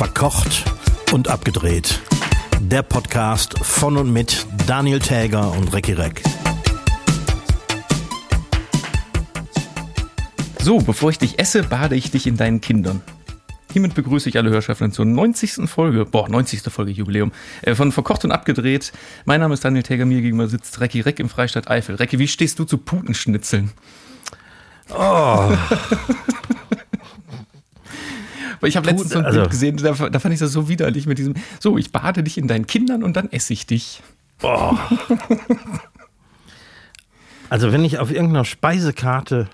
Verkocht und abgedreht. Der Podcast von und mit Daniel Täger und Recki Reck. So, bevor ich dich esse, bade ich dich in deinen Kindern. Hiermit begrüße ich alle Hörschaften zur 90. Folge, boah, 90. Folge Jubiläum, äh, von Verkocht und Abgedreht. Mein Name ist Daniel Täger, mir gegenüber sitzt Recki Reck im Freistaat Eifel. Recki, wie stehst du zu Putenschnitzeln? Oh, Weil ich habe letztens so ein also- Bild gesehen, da, da fand ich das so widerlich mit diesem, so, ich bade dich in deinen Kindern und dann esse ich dich. also wenn ich auf irgendeiner Speisekarte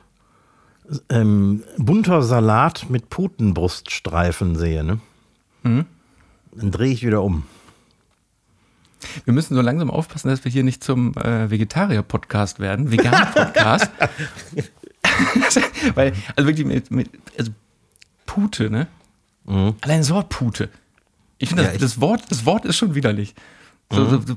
ähm, bunter Salat mit Putenbruststreifen sehe, ne? dann drehe ich wieder um. Wir müssen so langsam aufpassen, dass wir hier nicht zum äh, Vegetarier-Podcast werden, Vegan-Podcast. Weil, also wirklich mit, mit also Pute, ne? Allein das Wort Pute. Ich finde, Ja, das, das, Wort, das Wort ist schon widerlich. So, so, so,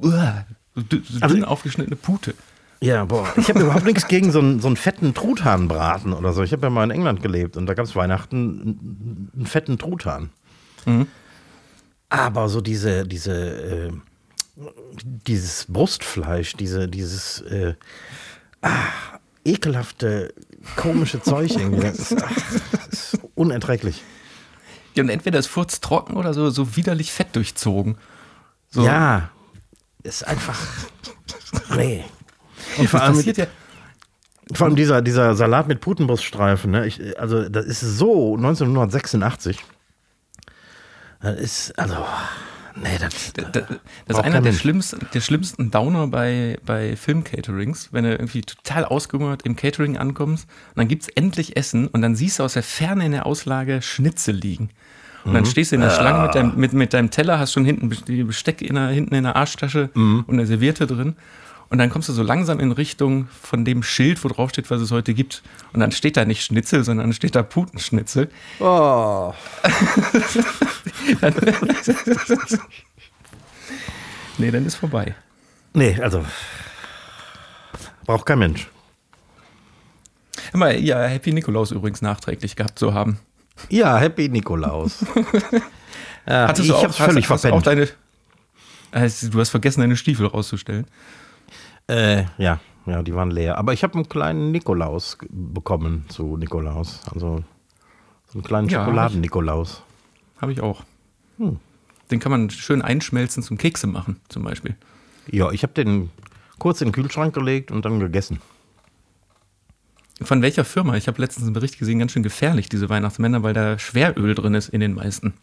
so, so Also- dünn aufgeschnittene Pute. Ja, boah, ich habe überhaupt nichts gegen so einen, so einen fetten Truthahnbraten oder so. Ich habe ja mal in England gelebt und da gab es Weihnachten einen, fetten Truthahn. Aber so diese, diese, äh, dieses Brustfleisch, diese, dieses äh, ah, ekelhafte, komische Zeug irgendwie, das ist, das ist unerträglich. Ja, und entweder ist Furz trocken oder so, so widerlich fett durchzogen. So, Ja, ist einfach. Nee. Und vor allem, passiert ja. Vor allem dieser, dieser Salat mit Putenbruststreifen, ne? Ich, also das ist so 1986. Das ist, also, nee, das, Da- Das ist braucht einer der schlimmsten, der schlimmsten Downer bei, bei Film-Caterings, wenn du irgendwie total ausgehungert im Catering ankommst und dann gibt's endlich Essen und dann siehst du aus der Ferne in der Auslage Schnitzel liegen. Und Mhm. dann stehst du in der Schlange mit deinem, mit, mit deinem Teller, hast schon hinten die Besteck in der, hinten in der Arschtasche Mhm. und eine Serviette drin. Und dann kommst du so langsam in Richtung von dem Schild, wo drauf steht, was es heute gibt. Und dann steht da nicht Schnitzel, sondern steht da Putenschnitzel. Oh. Nee, dann ist vorbei. Nee, also, braucht kein Mensch. Mal, ja, Happy Nikolaus übrigens nachträglich gehabt zu haben. Ja, Happy Nikolaus. ja, Hattest ich du auch, hab's völlig hast, hast du auch verpennt. deine, Also, du hast vergessen, deine Stiefel rauszustellen. Äh, ja, ja, die waren leer. Aber ich habe einen kleinen Nikolaus bekommen zu Nikolaus. Also, so einen kleinen Ja, Schokoladen-Nikolaus. Habe ich auch. Hm. Den kann man schön einschmelzen zum Kekse machen, zum Beispiel. Ja, ich habe den kurz in den Kühlschrank gelegt und dann gegessen. Von welcher Firma? Ich habe letztens einen Bericht gesehen, ganz schön gefährlich, diese Weihnachtsmänner, weil da Schweröl drin ist in den meisten.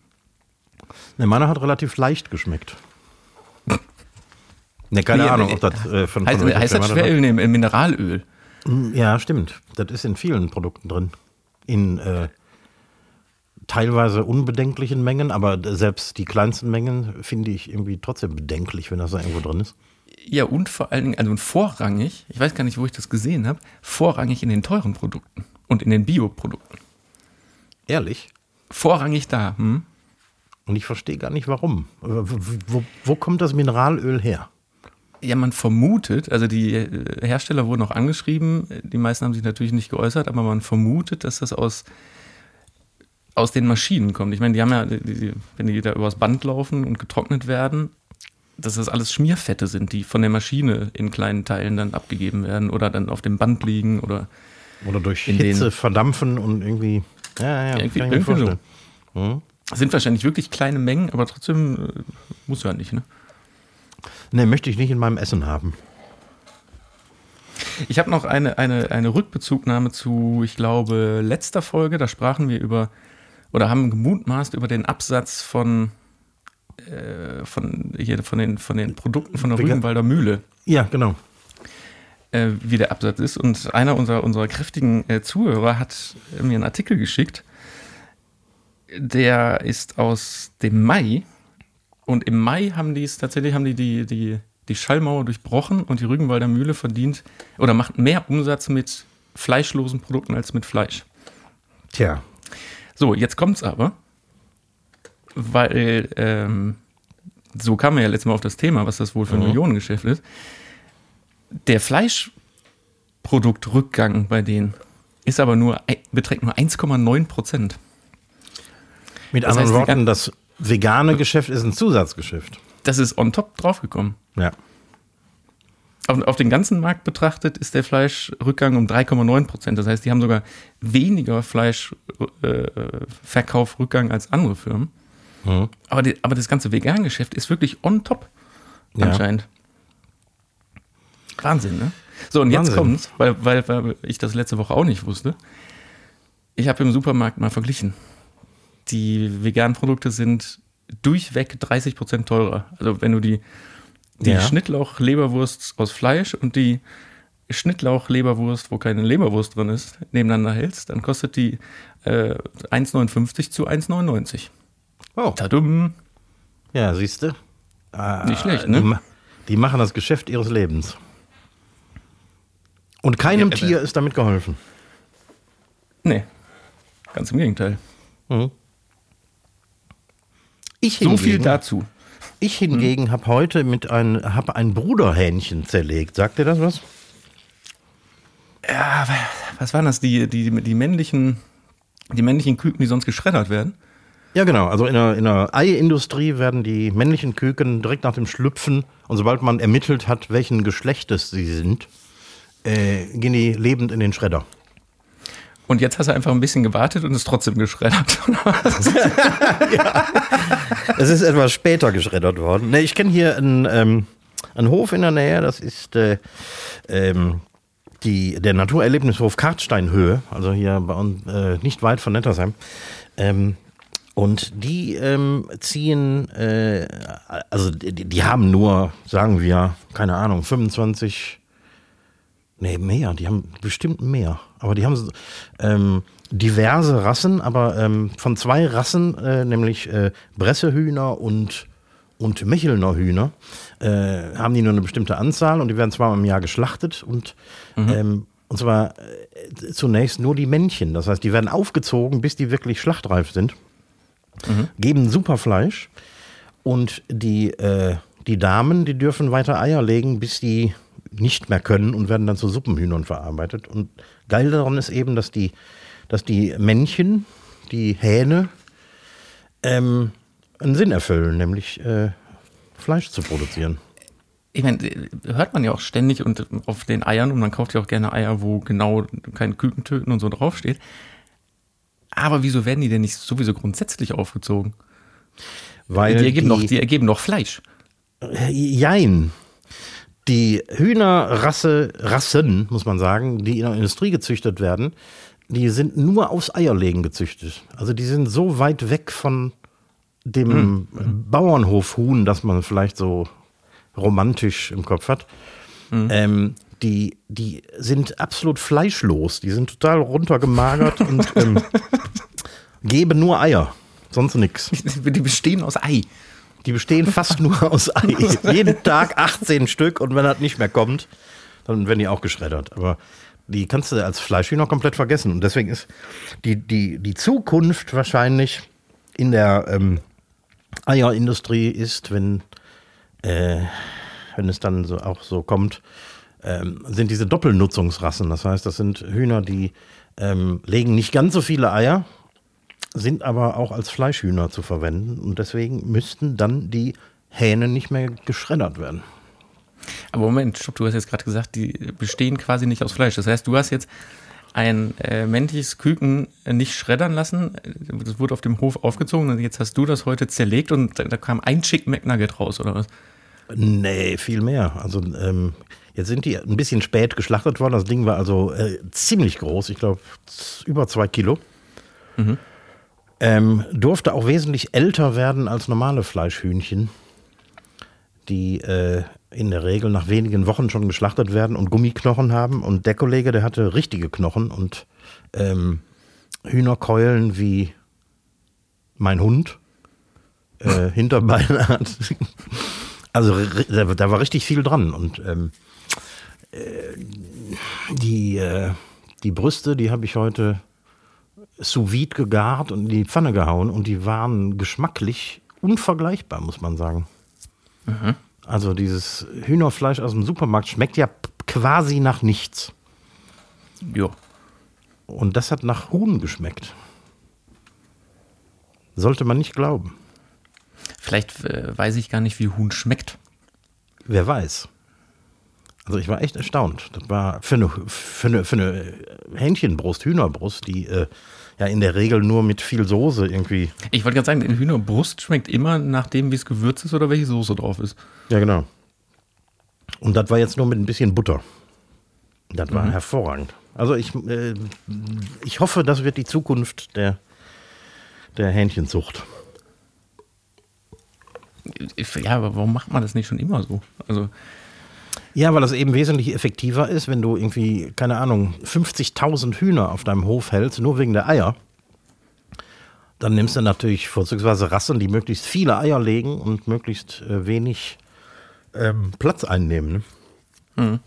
Ne, meiner hat relativ leicht geschmeckt. Ne, keine Nee, Ahnung, ob das äh, von, Heißt, von heißt das Schweröl? Nee, Mineralöl. war. Ja, stimmt. Das ist in vielen Produkten drin. In äh, teilweise unbedenklichen Mengen, aber selbst die kleinsten Mengen finde ich irgendwie trotzdem bedenklich, wenn das da irgendwo drin ist. Ja, und vor allen Dingen, also vorrangig, ich weiß gar nicht, wo ich das gesehen habe, vorrangig in den teuren Produkten und in den Bioprodukten. Ehrlich? Vorrangig da. Hm? Und ich verstehe gar nicht, warum. Wo, wo, wo kommt das Mineralöl her? Ja, man vermutet, also die äh, Hersteller wurden auch angeschrieben, die meisten haben sich natürlich nicht geäußert, aber man vermutet, dass das aus, aus den Maschinen kommt. Ich meine, die haben ja, die, wenn die da übers Band laufen und getrocknet werden, dass das alles Schmierfette sind, die von der Maschine in kleinen Teilen dann abgegeben werden oder dann auf dem Band liegen oder Oder durch Hitze den- verdampfen und irgendwie. Ja, ja, irgendwie, ich mir irgendwie so. Das sind wahrscheinlich wirklich kleine Mengen, aber trotzdem äh, muss ja nicht, ne? Ne, möchte ich nicht in meinem Essen haben. Ich habe noch eine, eine, eine Rückbezugnahme zu, ich glaube, letzter Folge. Da sprachen wir über oder haben gemutmaßt über den Absatz von, äh, von, hier, von, den, von den Produkten von der Rügenwalder Mühle, Ja, genau. äh, wie der Absatz ist. Und einer unserer, unserer kräftigen äh, Zuhörer hat mir einen Artikel geschickt. Der ist aus dem Mai. Und im Mai haben die es tatsächlich, haben die die, die, die Schallmauer durchbrochen und die Rügenwalder Mühle verdient oder macht mehr Umsatz mit fleischlosen Produkten als mit Fleisch. Tja. So, jetzt kommt's aber, weil ähm, so kam man ja letztes Mal auf das Thema, was das wohl für ein Millionengeschäft ist. Der Fleischproduktrückgang bei denen ist aber nur, beträgt nur 1,9 Prozent. Mit Das anderen heißt, Worten, das vegane Geschäft ist ein Zusatzgeschäft. Das ist on top draufgekommen. Ja. Auf, auf den ganzen Markt betrachtet ist der Fleischrückgang um 3,9 Prozent. Das heißt, die haben sogar weniger Fleischverkaufrückgang als andere Firmen. Mhm. Aber, die, aber das ganze Vegan-Geschäft ist wirklich on top Ja. anscheinend. Wahnsinn, ne? So, und jetzt Wahnsinn. kommt's, weil, weil, weil ich das letzte Woche auch nicht wusste. Ich habe im Supermarkt mal verglichen. Die veganen Produkte sind durchweg 30 Prozent teurer. Also wenn du die, die Ja. Schnittlauch-Leberwurst aus Fleisch und die Schnittlauch-Leberwurst, wo keine Leberwurst drin ist, nebeneinander hältst, dann kostet die äh, 1,59 zu 1,99. Oh. Tadum. Ja, siehst du? Nicht schlecht, ne? Die, die machen das Geschäft ihres Lebens. Und keinem Ja, Tier ist damit geholfen. Nee, ganz im Gegenteil. Ich So viel hingegen- dazu. Ich hingegen habe heute mit ein, hab ein Bruderhähnchen zerlegt. Sagt dir das was? Ja, was waren das? Die, die, die, männlichen, die männlichen Küken, die sonst geschreddert werden? Ja, genau. Also in der, in der Eiindustrie werden die männlichen Küken direkt nach dem Schlüpfen und sobald man ermittelt hat, welchen Geschlechtes sie sind, äh, gehen die lebend in den Schredder. Und jetzt hast du einfach ein bisschen gewartet und ist trotzdem geschreddert. Es ist etwas später geschreddert worden. Ne, ich kenne hier einen, ähm, einen Hof in der Nähe, das ist äh, ähm, die, der Naturerlebnishof Kartsteinhöhe, also hier bei uns, äh, nicht weit von Nettersheim. Ähm, und die ähm, ziehen, äh, also die, die haben nur, sagen wir, keine Ahnung, 25, nee, mehr, die haben bestimmt mehr. Aber die haben ähm, diverse Rassen, aber ähm, von zwei Rassen, äh, nämlich äh, Bressehühner und, und Mechelner Hühner, äh, haben die nur eine bestimmte Anzahl und die werden zweimal im Jahr geschlachtet und, ähm, und zwar äh, zunächst nur die Männchen. Das heißt, die werden aufgezogen, bis die wirklich schlachtreif sind, geben super Fleisch und die, äh, die Damen, die dürfen weiter Eier legen, bis die nicht mehr können und werden dann zu Suppenhühnern verarbeitet. Und geil daran ist eben, dass die, dass die Männchen, die Hähne, ähm, einen Sinn erfüllen, nämlich äh, Fleisch zu produzieren. Ich meine, hört man ja auch ständig und auf den Eiern und man kauft ja auch gerne Eier, wo genau kein Küken töten und so draufsteht. Aber wieso werden die denn nicht sowieso grundsätzlich aufgezogen? Weil Die ergeben, doch, die ergeben doch Fleisch. Jein. Die Hühnerrasse, Rassen, muss man sagen, die in der Industrie gezüchtet werden, die sind nur aus Eierlegen gezüchtet. Also die sind so weit weg von dem Bauernhofhuhn, das man vielleicht so romantisch im Kopf hat. Ähm, die, die sind absolut fleischlos. Die sind total runtergemagert und ähm, geben nur Eier. Sonst nichts. Die bestehen aus Ei. Die bestehen fast nur aus Ei. Jeden Tag 18 Stück und wenn das nicht mehr kommt, dann werden die auch geschreddert. Aber die kannst du als Fleischhühner komplett vergessen. Und deswegen ist die, die, die Zukunft wahrscheinlich in der ähm, Eierindustrie ist, wenn, äh, wenn es dann so auch so kommt, ähm, sind diese Doppelnutzungsrassen. Das heißt, das sind Hühner, die ähm, legen nicht ganz so viele Eier, sind aber auch als Fleischhühner zu verwenden und deswegen müssten dann die Hähne nicht mehr geschreddert werden. Aber Moment, stopp, du hast jetzt gerade gesagt, die bestehen quasi nicht aus Fleisch. Das heißt, du hast jetzt ein äh, männliches Küken nicht schreddern lassen. Das wurde auf dem Hof aufgezogen und jetzt hast du das heute zerlegt und da, da kam ein Chick McNugget raus, oder was? Nee, viel mehr. Also ähm, jetzt sind die ein bisschen spät geschlachtet worden. Das Ding war also äh, ziemlich groß, ich glaube über zwei Kilo. Ähm, durfte auch wesentlich älter werden als normale Fleischhühnchen, die äh, in der Regel nach wenigen Wochen schon geschlachtet werden und Gummiknochen haben. Und der Kollege, der hatte richtige Knochen und ähm, Hühnerkeulen wie mein Hund. Äh, Hinterbeine hat. Also da war richtig viel dran. Und ähm, äh, die, äh, die Brüste, die habe ich heute sous vide gegart und in die Pfanne gehauen und die waren geschmacklich unvergleichbar, muss man sagen. Also dieses Hühnerfleisch aus dem Supermarkt schmeckt ja quasi nach nichts. Jo. Und das hat nach Huhn geschmeckt. Sollte man nicht glauben. Vielleicht äh, weiß ich gar nicht, wie Huhn schmeckt. Wer weiß. Also ich war echt erstaunt. Das war für eine, für eine, für eine Hähnchenbrust, Hühnerbrust, die äh, ja in der Regel nur mit viel Soße irgendwie. Ich wollte gerade sagen, Hühnerbrust schmeckt immer nach dem, wie es gewürzt ist oder welche Soße drauf ist. Ja, genau. Und das war jetzt nur mit ein bisschen Butter. Das war hervorragend. Also ich, äh, ich hoffe, das wird die Zukunft der, der Hähnchenzucht. Ja, aber warum macht man das nicht schon immer so? Also, Ja, weil das eben wesentlich effektiver ist, wenn du irgendwie, keine Ahnung, 50.000 Hühner auf deinem Hof hältst, nur wegen der Eier. Dann nimmst du natürlich vorzugsweise Rassen, die möglichst viele Eier legen und möglichst äh, wenig ähm, Platz einnehmen. Ne?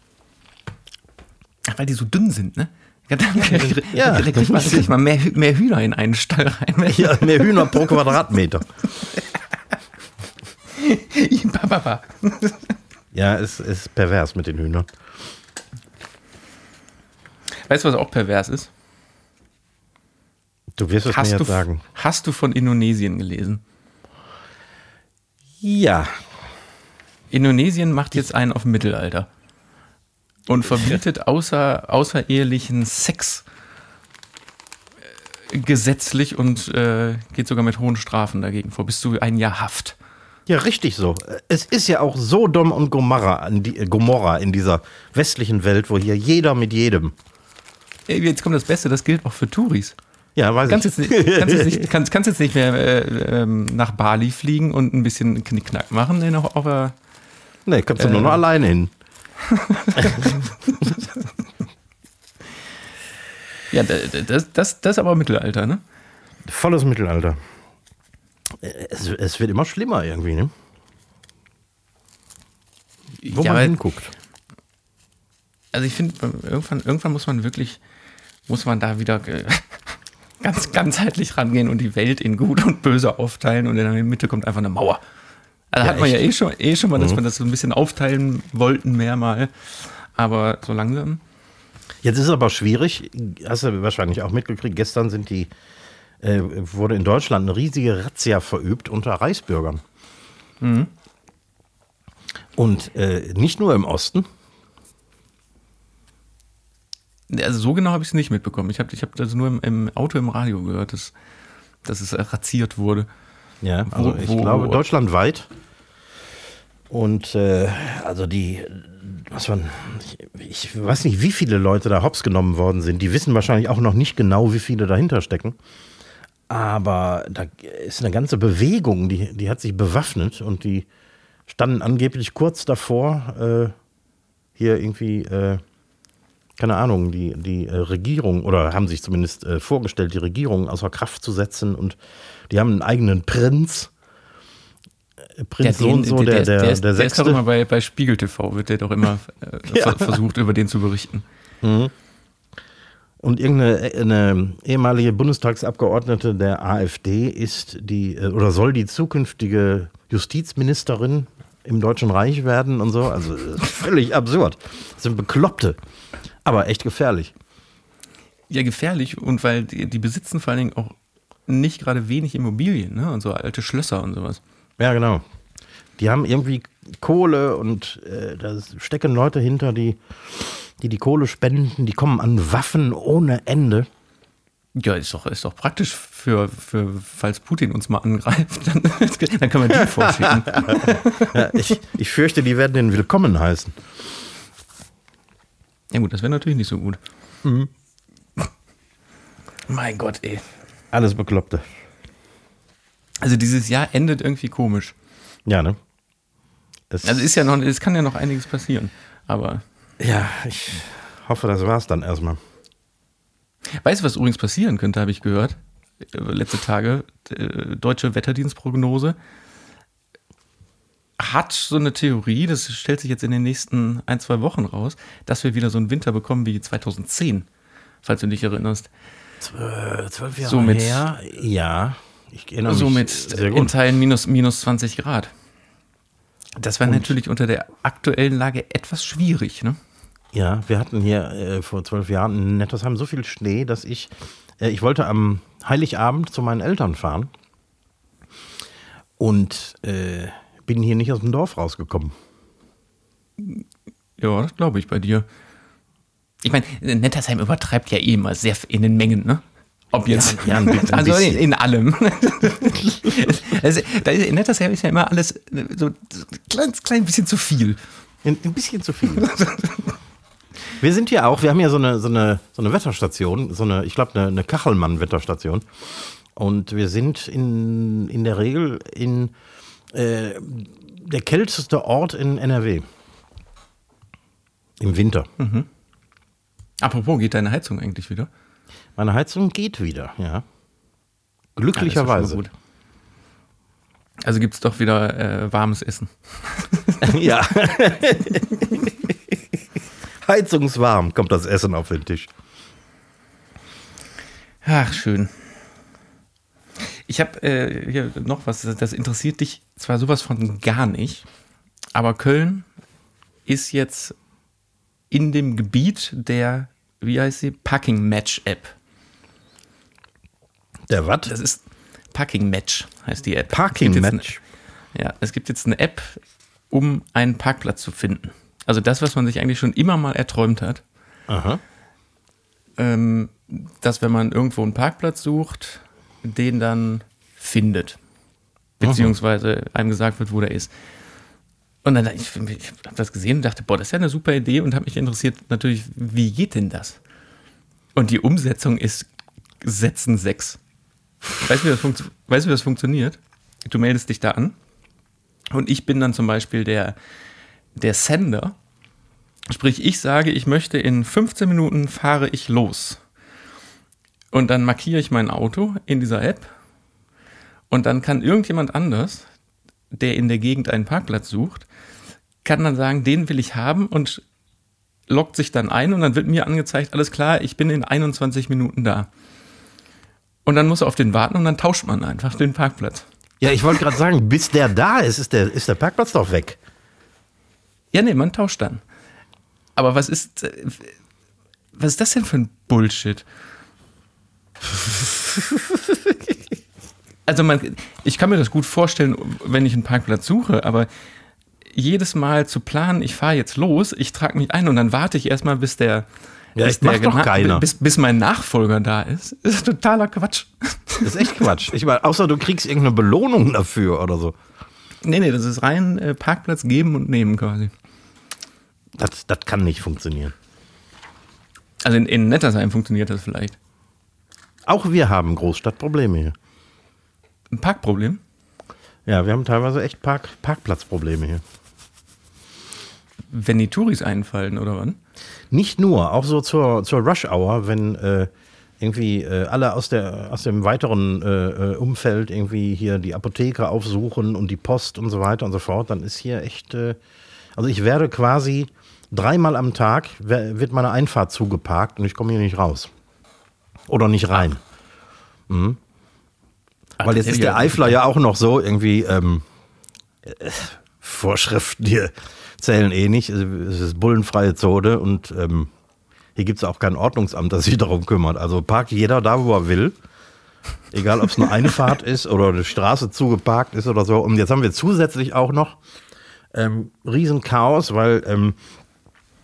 ach, weil die so dünn sind, ne? Ja, dann Ja. kriegt man, kriegt man mehr, Hü- mehr Hühner in einen Stall rein. Ja, mehr Hühner pro Quadratmeter. Ba. Ja, es ist pervers mit den Hühnern. Weißt du, was auch pervers ist? Du wirst es Hast mir du, jetzt sagen. hast du von Indonesien gelesen? Ja. Indonesien macht jetzt einen auf Mittelalter und verbietet außer, außerehelichen Sex äh, gesetzlich und äh, geht sogar mit hohen Strafen dagegen vor, bis zu ein Jahr Haft. Ja, richtig so. Es ist ja auch Sodom und Gomorra, äh, Gomorra in dieser westlichen Welt, wo hier jeder mit jedem. Ey, Jetzt kommt das Beste, das gilt auch für Touris. Ja, weiß Kannst ich. jetzt nicht, kannst jetzt nicht, kannst, kannst jetzt nicht mehr äh, ähm, nach Bali fliegen und ein bisschen Knickknack machen, nee, noch auf der nee, kannst du nur Äh. noch alleine hin. Ja, da- da- das, das, das ist aber Mittelalter, ne? Volles Mittelalter. Es, es wird immer schlimmer irgendwie, ne? Wo ja, man hinguckt. Also ich finde, irgendwann, irgendwann muss man wirklich, muss man da wieder äh, ganz ganzheitlich rangehen und die Welt in gut und böse aufteilen und in der Mitte kommt einfach eine Mauer. Also Ja, hat man ja echt. Mhm. eh schon, eh schon mal, dass wir das so ein bisschen aufteilen wollten, mehr mal. Aber so langsam. Jetzt ist es aber schwierig, hast du wahrscheinlich auch mitgekriegt, gestern sind die, äh, wurde in Deutschland eine riesige Razzia verübt unter Reichsbürgern. Mhm. Und äh, nicht nur im Osten, Also so genau habe ich es nicht mitbekommen. Ich habe ich hab das nur im, im Auto im Radio gehört, dass, dass es äh, razziert wurde. Ja, also Wo- ich wo- glaube deutschlandweit. Und äh, also die, was man, ich, ich weiß nicht, wie viele Leute da hops genommen worden sind. Die wissen wahrscheinlich auch noch nicht genau, wie viele dahinter stecken. Aber da ist eine ganze Bewegung, die, die hat sich bewaffnet und die standen angeblich kurz davor, äh, hier irgendwie, äh, keine Ahnung, die, die äh, Regierung oder haben sich zumindest äh, vorgestellt, die Regierung außer Kraft zu setzen und die haben einen eigenen Prinz. Äh, Prinz so und so, der, der, der, ist, der ist doch Sechste. immer bei, bei Spiegel TV, wird der doch immer äh, Ja. ver versucht, über den zu berichten. Und irgendeine eine ehemalige Bundestagsabgeordnete der AfD ist die äh, oder soll die zukünftige Justizministerin im Deutschen Reich werden und so. Also ist völlig absurd. Das sind Bekloppte, aber echt gefährlich. Ja, gefährlich und weil die, die besitzen vor allen Dingen auch nicht gerade wenig Immobilien, ne? Und so alte Schlösser und sowas. Ja, genau. Die haben irgendwie Kohle und äh, da stecken Leute hinter, die, die die Kohle spenden. Die kommen an Waffen ohne Ende. Ja, ist doch, ist doch praktisch für, für, falls Putin uns mal angreift, dann, dann können wir die vorschicken. Ja, ich, ich fürchte, die werden den willkommen heißen. Ja gut, das wäre natürlich nicht so gut. Mein Gott, ey. Alles Bekloppte. Also dieses Jahr endet irgendwie komisch. Ja, ne? Es, Also ist ja noch, es kann ja noch einiges passieren. Aber ja, ich hoffe, das war's dann erstmal. weißt du, was übrigens passieren könnte, habe ich gehört. äh, Letzte Tage, äh, deutsche Wetterdienstprognose hat so eine Theorie, das stellt sich jetzt in den nächsten ein, zwei Wochen raus, dass wir wieder so einen Winter bekommen wie 2010, falls du dich erinnerst. Zwölf, Jahre So mit- her? Ja, ich erinnere so mich mit in. Teilen minus, minus 20 Grad. Das wäre Und- natürlich unter der aktuellen Lage etwas schwierig, ne? Ja, wir hatten hier äh, vor zwölf Jahren in Nettersheim so viel Schnee, dass ich, äh, ich wollte am Heiligabend zu meinen Eltern fahren. Und äh, bin hier nicht aus dem Dorf rausgekommen. Ja, das glaube ich bei dir. Ich meine, Nettersheim übertreibt ja eh immer sehr in den Mengen, ne? Ob jetzt. Ja, ein also in, in allem. also, da Nettersheim ist ja immer alles so ein kleines klein bisschen zu viel. Ein, ein bisschen zu viel. Wir sind hier auch, wir haben ja so eine, so eine, so eine Wetterstation, so eine, ich glaube, eine, eine Kachelmann-Wetterstation. Und wir sind in, in der Regel in äh, der kälteste Ort in NRW. Im Winter. Apropos, geht deine Heizung eigentlich wieder? Meine Heizung geht wieder, ja. Das ist ja Glücklicherweise. schon mal gut. Also gibt es doch wieder äh, warmes Essen. Ja. Heizungswarm kommt das Essen auf den Tisch. Ach, schön. Ich habe äh, hier noch was, das interessiert dich zwar sowas von gar nicht, aber Köln ist jetzt in dem Gebiet der, wie heißt sie, Packing Match App. Der was? Das ist Packing Match, heißt die App. Parking Match. Eine, ja, es gibt jetzt eine App, um einen Parkplatz zu finden. Also das, was man sich eigentlich schon immer mal erträumt hat. Aha. ähm, dass wenn man irgendwo einen Parkplatz sucht, den dann findet. Beziehungsweise einem gesagt wird, wo der ist. Und dann, ich, ich habe das gesehen und dachte, boah, das ist ja eine super Idee und habe mich interessiert natürlich, wie geht denn das? Und die Umsetzung ist Sätzen 6. Weißt du, wie das, funktio- weißt wie das funktioniert? Du meldest dich da an und ich bin dann zum Beispiel der, der Sender. Sprich, ich sage, ich möchte in 15 Minuten fahre ich los. Und dann markiere ich mein Auto in dieser App. Und dann kann irgendjemand anders, der in der Gegend einen Parkplatz sucht, kann dann sagen, den will ich haben und loggt sich dann ein und dann wird mir angezeigt, alles klar, ich bin in 21 Minuten da. Und dann muss er auf den warten und dann tauscht man einfach den Parkplatz. Ja, ich wollte gerade sagen, bis der da ist, ist der, ist der Parkplatz doch weg. Ja, nee, man tauscht dann. Aber was ist, äh, was ist das denn für ein Bullshit? Also man, ich kann mir das gut vorstellen, wenn ich einen Parkplatz suche, aber jedes Mal zu planen, ich fahre jetzt los, ich trage mich ein und dann warte ich erstmal, bis der, Ja, bis, macht doch gena- keiner. bis, bis mein Nachfolger da ist. Ist totaler Quatsch. Das ist echt Quatsch. Ich meine, außer du kriegst irgendeine Belohnung dafür oder so. Nee, nee, das ist rein äh, Parkplatz geben und nehmen quasi. Das, das kann nicht funktionieren. Also in, in Nettersheim funktioniert das vielleicht. Auch wir haben Großstadtprobleme hier. Ein Parkproblem? Ja, wir haben teilweise echt Park, Parkplatzprobleme hier. Wenn die Touris einfallen, oder wann? Nicht nur, auch so zur, zur Rush Hour, wenn äh, irgendwie äh, alle aus, der, aus dem weiteren äh, äh, Umfeld irgendwie hier die Apotheke aufsuchen und die Post und so weiter und so fort, dann ist hier echt, äh, also ich werde quasi dreimal am Tag, wird meine Einfahrt zugeparkt und ich komme hier nicht raus. Oder nicht rein. Mhm. Weil jetzt ist der Eifler ja auch noch so irgendwie, ähm, äh, Vorschriften hier zählen eh nicht. Es ist bullenfreie Zone und ähm, hier gibt es auch kein Ordnungsamt, das sich darum kümmert. Also parkt jeder da, wo er will. Egal, ob es eine Einfahrt ist oder eine Straße zugeparkt ist oder so. Und jetzt haben wir zusätzlich auch noch ähm, Riesenchaos, weil ähm,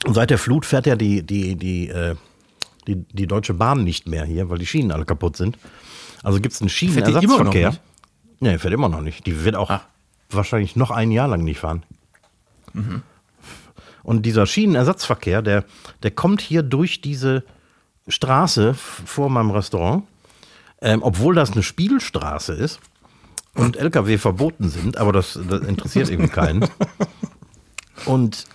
seit der Flut fährt ja die, die, die, äh, die, die Deutsche Bahn nicht mehr hier, weil die Schienen alle kaputt sind. Also gibt es einen die immer noch Schienenersatzverkehr. nicht? Nee, fährt immer noch nicht. Die wird auch Ah. wahrscheinlich noch ein Jahr lang nicht fahren. Und dieser Schienenersatzverkehr, der, der kommt hier durch diese Straße vor meinem Restaurant, ähm, obwohl das eine Spielstraße ist und LKW verboten sind, aber das, das interessiert irgendwie keinen. Und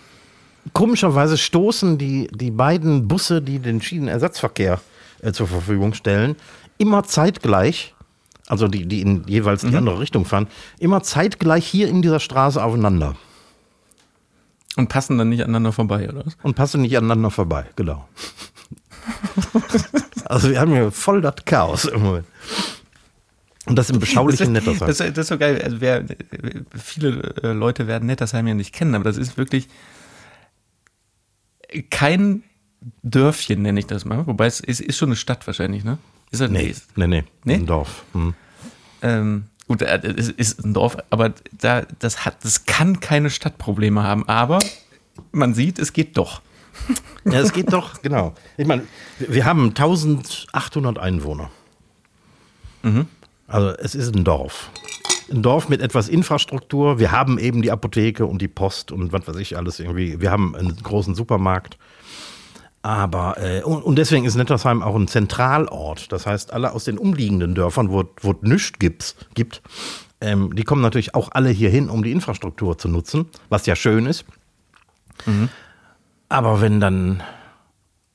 komischerweise stoßen die, die beiden Busse, die den Schienenersatzverkehr äh, zur Verfügung stellen, immer zeitgleich, also die, die in jeweils die andere Richtung fahren, immer zeitgleich hier in dieser Straße aufeinander Und passen dann nicht aneinander vorbei, oder was? und passen nicht aneinander vorbei, genau. also wir haben hier voll das Chaos im Moment. Und das im beschaulichen Nettersheim. das, das ist so geil. Also wer, viele äh, Leute werden Nettersheim ja nicht kennen, aber das ist wirklich kein Dörfchen, nenne ich das mal. Wobei es ist, ist schon eine Stadt wahrscheinlich, ne? Ist das Nee, nee, nee, Nee? Ein Dorf. Hm. Ähm, Gut, äh, es ist ein Dorf, aber da, das, hat, das kann keine Stadtprobleme haben. Aber man sieht, es geht doch. Ja, es geht doch, genau. Ich meine, wir haben 1800 Einwohner. Mhm. Also es ist ein Dorf. Ein Dorf mit etwas Infrastruktur. Wir haben eben die Apotheke und die Post und was weiß ich alles irgendwie. Wir haben einen großen Supermarkt. Aber, äh, und, und, deswegen ist Nettersheim auch ein Zentralort. Das heißt, alle aus den umliegenden Dörfern, wo es nichts gibt, gibt ähm, die kommen natürlich auch alle hier hin, um die Infrastruktur zu nutzen, was ja schön ist. Mhm. Aber wenn dann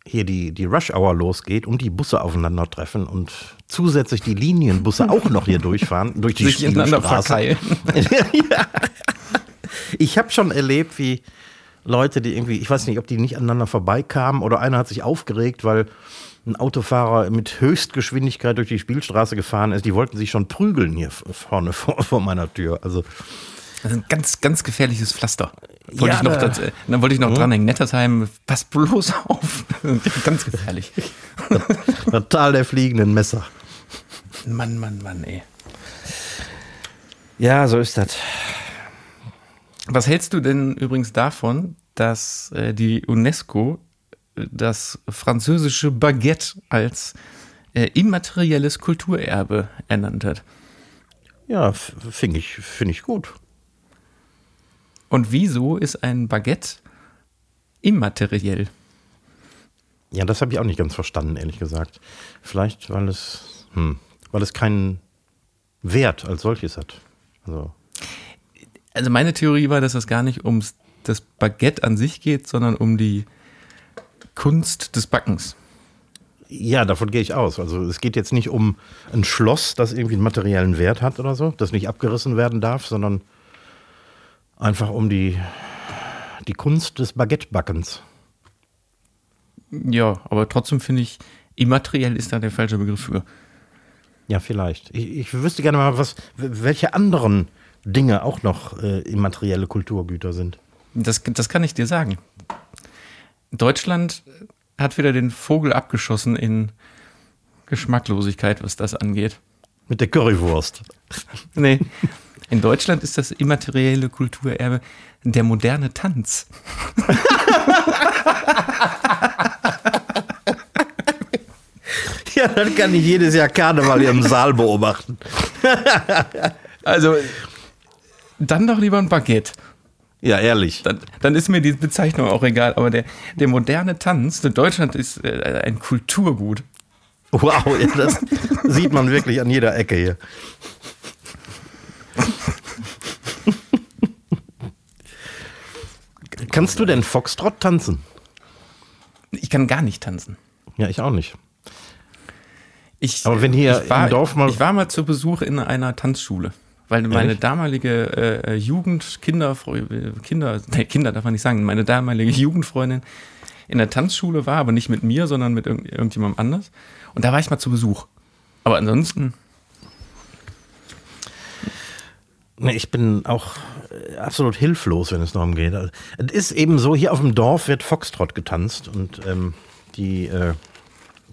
hier die, die Rush Hour losgeht und die Busse aufeinandertreffen und zusätzlich die Linienbusse auch noch hier durchfahren, durch die Sich Straße. ja. Ich habe schon erlebt, wie Leute, die irgendwie, ich weiß nicht, ob die nicht aneinander vorbeikamen oder einer hat sich aufgeregt, weil ein Autofahrer mit Höchstgeschwindigkeit durch die Spielstraße gefahren ist. Die wollten sich schon prügeln hier vorne vor, vor meiner Tür. Also das ist ein ganz, ganz gefährliches Pflaster. Wollte ja, ich noch, das, äh, dann wollte ich noch mhm. dranhängen. Nettersheim, pass bloß auf. ganz gefährlich. Das Tal der fliegenden Messer. Mann, Mann, Mann, ey. Ja, so ist das. Was hältst du denn übrigens davon, dass äh, die UNESCO äh, das französische Baguette als äh, immaterielles Kulturerbe ernannt hat? Ja, finde ich, find ich gut. Und wieso ist ein Baguette immateriell? Ja, das habe ich auch nicht ganz verstanden, ehrlich gesagt. Vielleicht, weil es, hm, weil es keinen Wert als solches hat. Also also meine Theorie war, dass es gar nicht ums das Baguette an sich geht, sondern um die Kunst des Backens. Ja, davon gehe ich aus. Also es geht jetzt nicht um ein Schloss, das irgendwie einen materiellen Wert hat oder so, das nicht abgerissen werden darf, sondern einfach um die, die Kunst des Baguettebackens. Ja, aber trotzdem finde ich, immateriell ist da der falsche Begriff für. Ja, vielleicht. Ich, ich wüsste gerne mal, was, welche anderen Dinge auch noch äh, immaterielle Kulturgüter sind. Das, das kann ich dir sagen. Deutschland hat wieder den Vogel abgeschossen in Geschmacklosigkeit, was das angeht. Mit der Currywurst. nee. In Deutschland ist das immaterielle Kulturerbe der moderne Tanz. ja, dann kann ich jedes Jahr Karneval hier im Saal beobachten. also, dann doch lieber ein Baguette. Ja, ehrlich. Dann, dann, ist mir die Bezeichnung auch egal. Aber der, der moderne Tanz in Deutschland ist äh, ein Kulturgut. Wow, das sieht man wirklich an jeder Ecke hier. Kannst du denn Foxtrot tanzen? Ich kann gar nicht tanzen. Ja, ich auch nicht. Ich, Aber wenn hier war, im Dorf mal. Ich war mal zu Besuch in einer Tanzschule. Weil meine damalige äh, Jugend, Kinder, Kinder, nee, Kinder darf man nicht sagen, meine damalige Jugendfreundin in der Tanzschule war, aber nicht mit mir, sondern mit irgend, irgendjemandem anders. Und da war ich mal zu Besuch. Aber ansonsten. Nee, ich bin auch äh, absolut hilflos, wenn es darum geht. Also, es ist eben so, hier auf dem Dorf wird Foxtrot getanzt und ähm, die äh,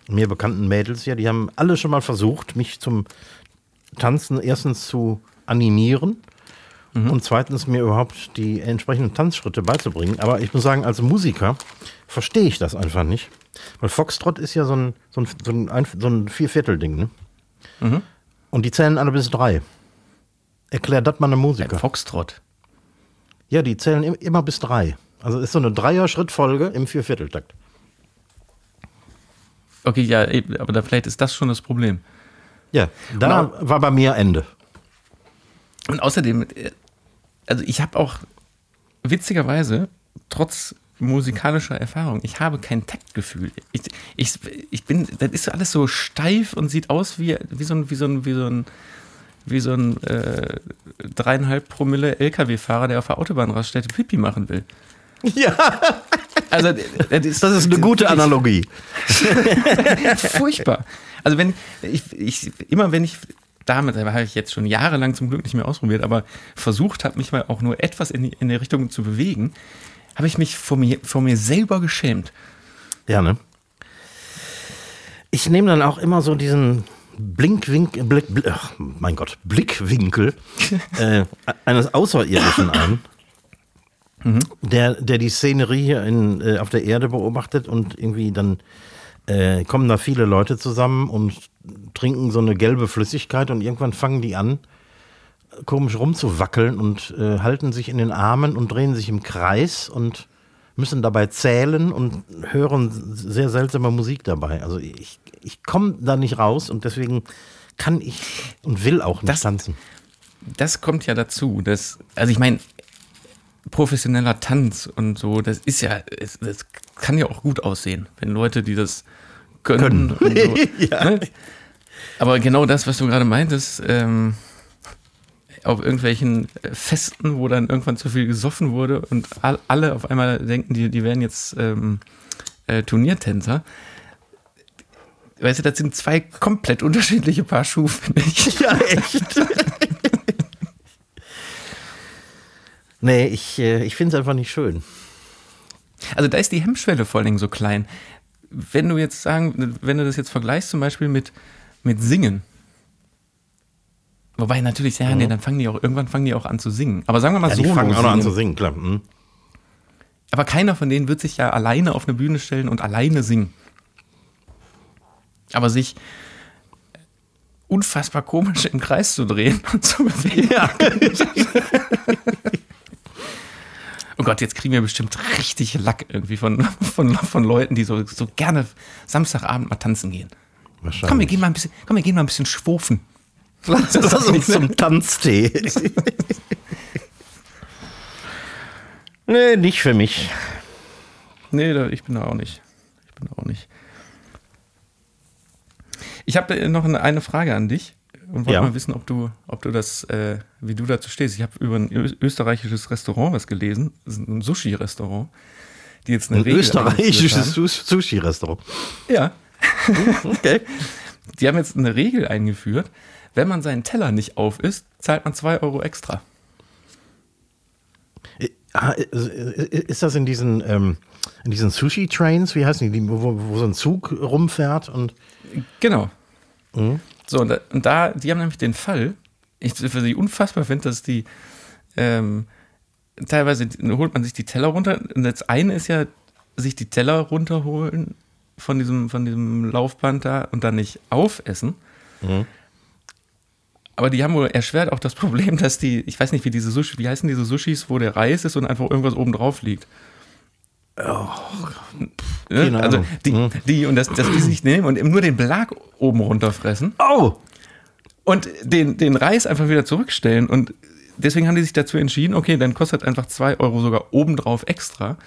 mir bekannten Mädels hier, die haben alle schon mal versucht, mich zum Tanzen erstens zu animieren mhm. und zweitens mir überhaupt die entsprechenden Tanzschritte beizubringen. Aber ich muss sagen, als Musiker verstehe ich das einfach nicht. Weil Foxtrot ist ja so ein, so ein, so ein, so ein Vierviertel-Ding, ne? Mhm. Und die zählen alle bis drei. Erklär das mal einem Musiker. Ein Foxtrot? Ja, die zählen immer bis drei. Also ist so eine Dreier-Schrittfolge im Viervierteltakt. Okay, ja, aber da vielleicht ist das schon das Problem. Ja, da war bei mir Ende. Und außerdem, äh, also ich habe auch witzigerweise, trotz musikalischer Erfahrung, ich habe kein Taktgefühl. Ich, ich, ich bin, das ist alles so steif und sieht aus wie, wie so ein, wie so ein, wie so ein, wie so ein äh, dreieinhalb Promille LKW-Fahrer, der auf der Autobahnraststätte Pipi machen will. Ja. Also, das ist, das ist eine gute Analogie. Furchtbar. Also, wenn ich, ich, immer wenn ich damit habe ich jetzt schon jahrelang zum Glück nicht mehr ausprobiert, aber versucht habe, mich mal auch nur etwas in die, in die Richtung zu bewegen, habe ich mich vor mir, vor mir selber geschämt. Ja, ne? Ich nehme dann auch immer so diesen, Blinkwinkel, Blick, Blick, mein Gott, Blickwinkel äh, eines Außerirdischen ein, der, der die Szenerie hier in, äh, auf der Erde beobachtet und irgendwie dann äh, kommen da viele Leute zusammen und trinken so eine gelbe Flüssigkeit und irgendwann fangen die an, komisch rumzuwackeln und äh, halten sich in den Armen und drehen sich im Kreis und müssen dabei zählen und hören sehr seltsame Musik dabei. Also ich, ich komme da nicht raus und deswegen kann ich und will auch nicht Das- tanzen. das kommt ja dazu. Dass, also ich meine, professioneller Tanz und so, das ist ja, es, das kann ja auch gut aussehen, wenn Leute, die das können. Und so, Ja. ne? Aber genau das, was du gerade meintest, ähm, auf irgendwelchen Festen, wo dann irgendwann zu viel gesoffen wurde und all, alle auf einmal denken, die, die wären jetzt ähm, äh, Turniertänzer. Weißt du, das sind zwei komplett unterschiedliche Paar Schuhe, finde ich. Ja, echt. nee, ich, äh, ich finde es einfach nicht schön. Also da ist die Hemmschwelle vor allen Dingen so klein. Wenn du jetzt sagen, wenn du das jetzt vergleichst zum Beispiel mit, mit Singen. Wobei natürlich, ja, nee, dann fangen die auch, irgendwann fangen die auch an zu singen. Aber sagen wir mal Ja, so. die fangen auch noch an zu singen, klar. Hm. Aber keiner von denen wird sich ja alleine auf eine Bühne stellen und alleine singen. Aber sich unfassbar komisch im Kreis zu drehen und zu bewegen. Ja. Oh Gott, jetzt kriegen wir bestimmt richtig Lack irgendwie von, von, von Leuten, die so, so gerne Samstagabend mal tanzen gehen. Wahrscheinlich. Komm, wir gehen mal ein bisschen, komm, wir gehen mal ein bisschen schwufen. Lass uns zum Tanztee. nee, nicht für mich. Nee, da, ich bin da auch nicht. Ich bin da auch nicht. Ich habe noch eine, eine Frage an dich und wollte Ja. mal wissen, ob du, ob du das, äh, wie du dazu stehst. Ich habe über ein österreichisches Restaurant was gelesen, ein Sushi-Restaurant, die jetzt eine Ein Regel österreichisches Sushi-Restaurant. Ja, Okay. die haben jetzt eine Regel eingeführt. Wenn man seinen Teller nicht auf isst, zahlt man zwei Euro extra. Ah, Ist das in diesen, ähm, in diesen Sushi-Trains, wie heißen die, die wo, wo so ein Zug rumfährt und Genau. Mhm. So, und da, und da, die haben nämlich den Fall, ich für sie unfassbar finde, dass die ähm, teilweise holt man sich die Teller runter. Und das eine ist ja, sich die Teller runterholen von diesem, von diesem Laufband da und dann nicht aufessen. Mhm. Aber die haben wohl erschwert auch das Problem, dass die, ich weiß nicht, wie diese Sushi, wie heißen diese Sushis, wo der Reis ist und einfach irgendwas oben drauf liegt. Ne? Keine Also die, Mhm. die und das, dass die sich nehmen und eben nur den Belag oben runterfressen Oh! und den, den Reis einfach wieder zurückstellen. Und deswegen haben die sich dazu entschieden, okay, dann kostet einfach zwei Euro sogar obendrauf extra,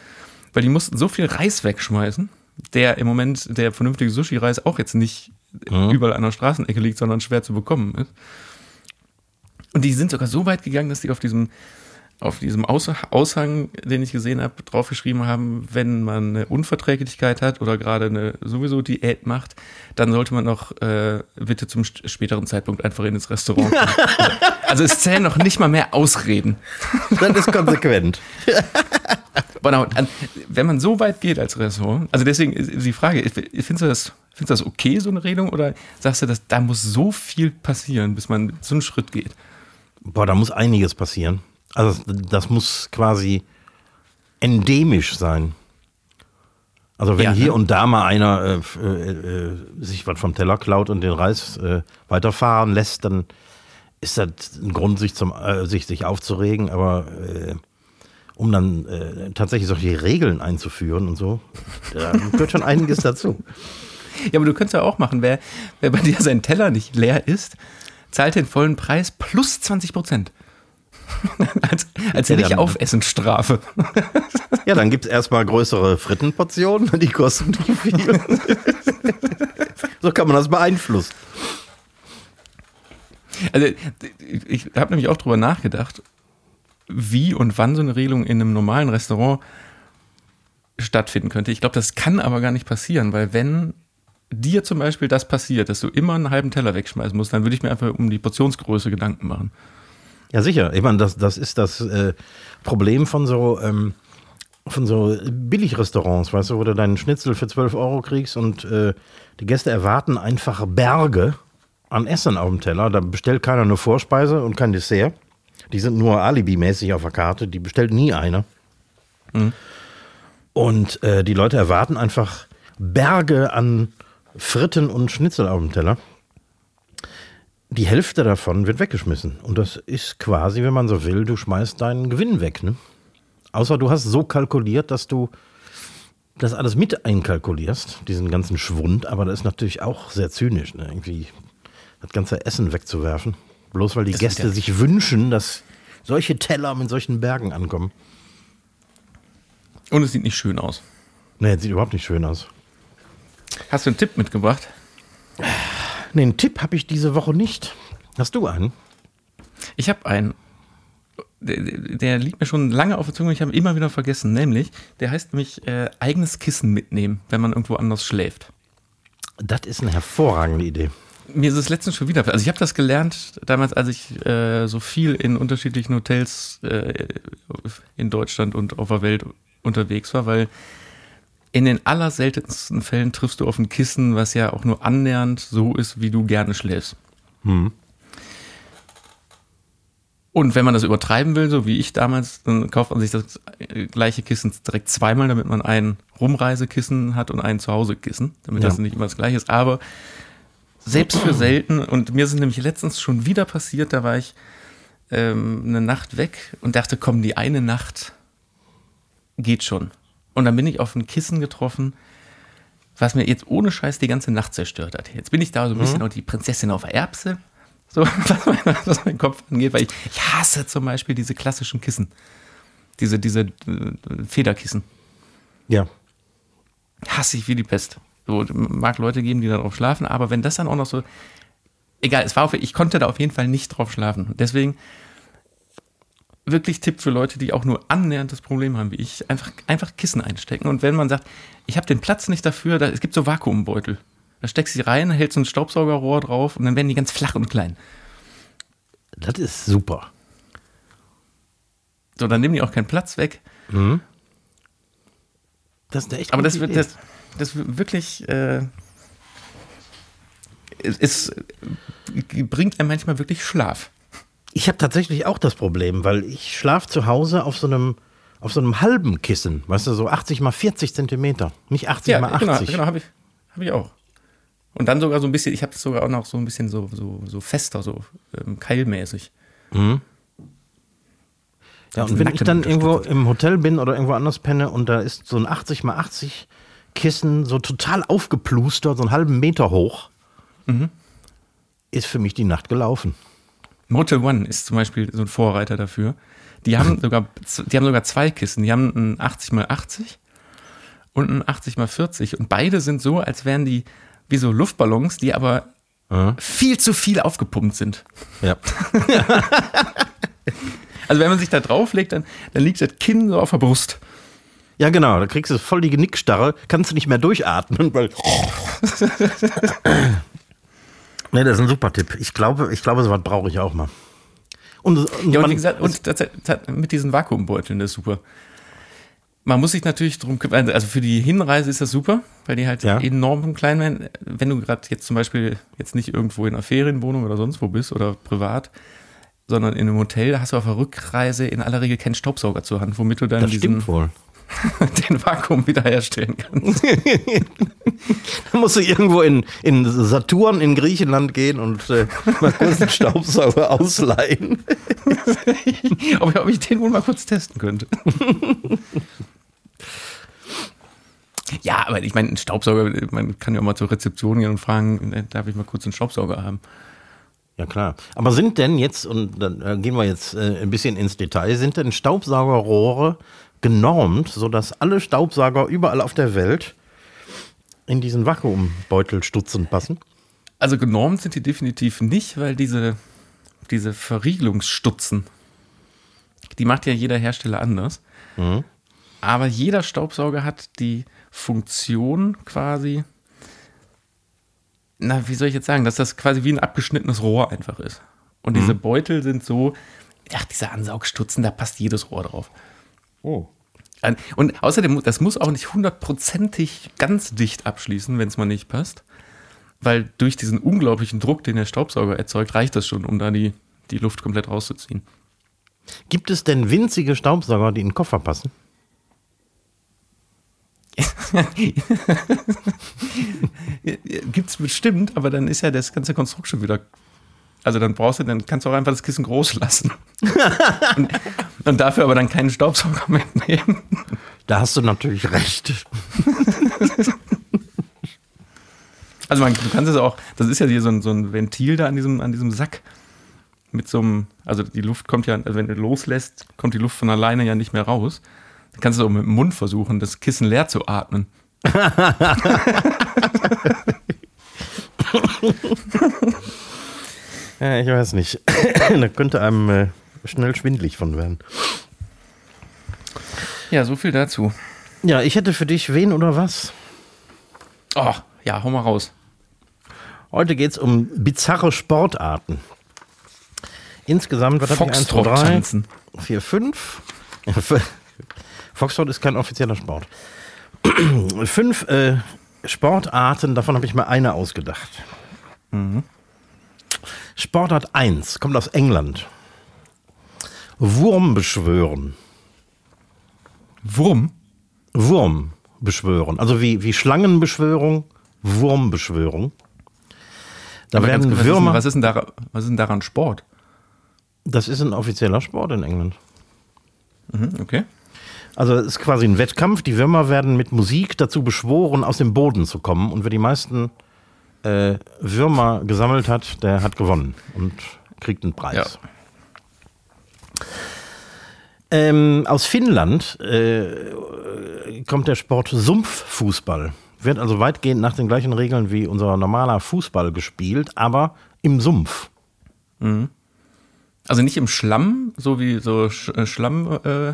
weil die mussten so viel Reis wegschmeißen, der im Moment der vernünftige Sushi-Reis auch jetzt nicht überall an der Straßenecke liegt, sondern schwer zu bekommen ist. Und die sind sogar so weit gegangen, dass die auf diesem auf diesem Aus Aushang, den ich gesehen habe, draufgeschrieben haben, wenn man eine Unverträglichkeit hat oder gerade eine sowieso Diät macht, dann sollte man noch äh, bitte zum späteren Zeitpunkt einfach in das Restaurant also, also es zählen noch nicht mal mehr Ausreden. Das ist konsequent. An- wenn man so weit geht als Restaurant, also deswegen ist die Frage, findest du das, findest du das okay, so eine Regelung, oder sagst du, dass da muss so viel passieren, bis man so einen Schritt geht? Boah, da muss einiges passieren. Also das, muss quasi endemisch sein. Also wenn Ja, hier ne? und da mal einer äh, äh, äh, sich was vom Teller klaut und den Reis äh, weiterfahren lässt, dann ist das ein Grund, sich, zum, äh, sich, sich aufzuregen. Aber äh, um dann tatsächlich solche Regeln einzuführen und so, da gehört schon einiges dazu. Ja, aber du könntest ja auch machen, wer, wer bei dir sein Teller nicht leer ist, zahlt den vollen Preis plus 20 Prozent. als als Ja, nicht dann- Aufessensstrafe. Ja, dann gibt es erstmal größere Frittenportionen, die kosten nicht viel. so kann man das beeinflussen. Also ich habe nämlich auch drüber nachgedacht, wie und wann so eine Regelung in einem normalen Restaurant stattfinden könnte. Ich glaube, das kann aber gar nicht passieren, weil wenn dir zum Beispiel das passiert, dass du immer einen halben Teller wegschmeißen musst, dann würde ich mir einfach um die Portionsgröße Gedanken machen. Ja, sicher. Ich meine, das, das ist das äh, Problem von so, ähm, von so Billigrestaurants, weißt du, wo du deinen Schnitzel für 12 Euro kriegst und äh, die Gäste erwarten einfach Berge an Essen auf dem Teller. Da bestellt keiner eine Vorspeise und kein Dessert. Die sind nur alibimäßig auf der Karte. Die bestellt nie einer. Und äh, die Leute erwarten einfach Berge an Fritten und Schnitzel auf dem Teller. Die Hälfte davon wird weggeschmissen. Und das ist quasi, wenn man so will, du schmeißt deinen Gewinn weg. Ne? Außer du hast so kalkuliert, dass du das alles mit einkalkulierst, diesen ganzen Schwund. Aber das ist natürlich auch sehr zynisch, ne? irgendwie das ganze Essen wegzuwerfen. Bloß weil die Das Gäste ja- sich wünschen, dass solche Teller mit solchen Bergen ankommen. Und es sieht nicht schön aus. Nee, sieht überhaupt nicht schön aus. Hast du einen Tipp mitgebracht? Nee, einen Tipp habe ich diese Woche nicht. Hast du einen? Ich habe einen. Der, der liegt mir schon lange auf der Zunge, ich habe ihn immer wieder vergessen. Nämlich, der heißt nämlich äh, eigenes Kissen mitnehmen, wenn man irgendwo anders schläft. Das ist eine hervorragende Idee. Mir ist es letztens schon wieder. Also ich habe das gelernt damals, als ich äh, so viel in unterschiedlichen Hotels äh, in Deutschland und auf der Welt unterwegs war, weil in den allerseltensten Fällen triffst du auf ein Kissen, was ja auch nur annähernd so ist, wie du gerne schläfst. Und wenn man das übertreiben will, so wie ich damals, dann kauft man sich das gleiche Kissen direkt zweimal, damit man ein Rumreisekissen hat und ein Zuhausekissen, damit Ja. das nicht immer das gleiche ist. Aber selbst für selten, und mir ist es nämlich letztens schon wieder passiert, da war ich ähm, eine Nacht weg und dachte, komm, die eine Nacht geht schon. Und dann bin ich auf ein Kissen getroffen, was mir jetzt ohne Scheiß die ganze Nacht zerstört hat. Jetzt bin ich da so ein bisschen auch die Prinzessin auf der Erbse, so was mein, was mein Kopf angeht, weil ich, ich hasse zum Beispiel diese klassischen Kissen. Diese, diese äh, Federkissen. Ja. Hasse ich wie die Pest. So, mag Leute geben, die darauf schlafen, aber wenn das dann auch noch so. Egal, es war auf, ich konnte da auf jeden Fall nicht drauf schlafen. Deswegen wirklich Tipp für Leute, die auch nur annähernd das Problem haben wie ich, einfach, einfach Kissen einstecken. Und wenn man sagt, ich habe den Platz nicht dafür, da, es gibt so Vakuumbeutel. Da steckst du sie rein, hältst so ein Staubsaugerrohr drauf und dann werden die ganz flach und klein. Das ist super. So, dann nehmen die auch keinen Platz weg. Das ist eine echt Aber das wird das, das wirklich äh, es, es bringt einem manchmal wirklich Schlaf. Ich habe tatsächlich auch das Problem, weil ich schlafe zu Hause auf so einem auf so einem halben Kissen, weißt du, so 80 mal 40 Zentimeter, nicht 80 mal 80. genau, genau habe ich, hab ich auch. Und dann sogar so ein bisschen, ich habe es sogar auch noch so ein bisschen so, so, so fester, so ähm, keilmäßig. Ja, und wenn ich dann irgendwo im Hotel bin oder irgendwo anders penne und da ist so ein 80 mal 80 Kissen so total aufgeplustert, so einen halben Meter hoch, Mhm. ist für mich die Nacht gelaufen. Motel One ist zum Beispiel so ein Vorreiter dafür. Die haben sogar, die haben sogar zwei Kissen. Die haben ein 80 mal 80 und ein 80 mal 40 und beide sind so, als wären die wie so Luftballons, die aber viel zu viel aufgepumpt sind. Ja. Also wenn man sich da drauflegt, dann, dann liegt das Kinn so auf der Brust. ja, genau, da kriegst du voll die Genickstarre, kannst du nicht mehr durchatmen, weil. nee, das ist ein super Tipp. Ich glaube, ich glaube, sowas brauche ich auch mal. Und, und, Ja, und wie gesagt, und das, das, mit diesen Vakuumbeuteln, das ist super. Man muss sich natürlich drum kümmern, also für die Hinreise ist das super, weil die halt Ja. enorm klein werden. Wenn du gerade jetzt zum Beispiel jetzt nicht irgendwo in einer Ferienwohnung oder sonst wo bist oder privat, sondern in einem Hotel, da hast du auf der Rückreise in aller Regel keinen Staubsauger zur Hand, womit du dann das diesen, stimmt wohl. den Vakuum wiederherstellen kannst. Da musst du irgendwo in, in Saturn in Griechenland gehen und äh, mal kurz einen Staubsauger ausleihen. ob, ob ich den wohl mal kurz testen könnte. Ja, aber ich meine, ein Staubsauger, man kann ja auch mal zur Rezeption gehen und fragen, äh, darf ich mal kurz einen Staubsauger haben? Ja, klar. Aber sind denn jetzt, und dann äh, gehen wir jetzt äh, ein bisschen ins Detail, sind denn Staubsaugerrohre genormt, sodass alle Staubsauger überall auf der Welt in diesen Vakuumbeutelstutzen passen? Also genormt sind die definitiv nicht, weil diese, diese Verriegelungsstutzen, die macht ja jeder Hersteller anders. Aber jeder Staubsauger hat die Funktion quasi, na, wie soll ich jetzt sagen, dass das quasi wie ein abgeschnittenes Rohr einfach ist. Und diese Beutel sind so, ach, diese Ansaugstutzen, da passt jedes Rohr drauf. Oh. Und außerdem, das muss auch nicht hundertprozentig ganz dicht abschließen, wenn es mal nicht passt. weil durch diesen unglaublichen Druck, den der Staubsauger erzeugt, reicht das schon, um da die, die Luft komplett rauszuziehen. Gibt es denn winzige Staubsauger, die in den Koffer passen? Gibt's bestimmt, aber dann ist ja das ganze Konstrukt schon wieder. Also dann brauchst du, dann kannst du auch einfach das Kissen groß lassen. und, und dafür aber dann keinen Staubsauger mitnehmen. Da hast du natürlich recht. Also man, du kannst es auch, das ist ja hier so ein, so ein Ventil da an diesem, an diesem Sack mit so einem, also die Luft kommt ja, also wenn du loslässt, kommt die Luft von alleine ja nicht mehr raus. Dann kannst du auch mit dem Mund versuchen, das Kissen leer zu atmen. ja, ich weiß nicht. da könnte einem äh, schnell schwindlig von werden. Ja, so viel dazu. Ja, ich hätte für dich wen oder was? Oh, ja, hau mal raus. Heute geht es um bizarre Sportarten. Insgesamt, was habe ich? 1, 2, 3, 4, 5. Foxtrot ist kein offizieller Sport. Fünf äh, Sportarten, davon habe ich mal eine ausgedacht. Mhm. Sportart 1 kommt aus England. Wurm beschwören. Wurm? Wurm beschwören. Also wie, wie Schlangenbeschwörung, Wurmbeschwörung. Da Aber werden ganz, Würmer. Was ist, denn daran, was ist denn daran Sport? Das ist ein offizieller Sport in England. Mhm, okay. Also es ist quasi ein Wettkampf. Die Würmer werden mit Musik dazu beschworen, aus dem Boden zu kommen. Und wer die meisten äh, Würmer gesammelt hat, der hat gewonnen und kriegt einen Preis. Ja. Ähm, aus Finnland äh, kommt der Sport Sumpffußball. Wird also weitgehend nach den gleichen Regeln wie unser normaler Fußball gespielt, aber im Sumpf. Mhm. Also nicht im Schlamm, so wie so Sch äh, Schlamm. Äh,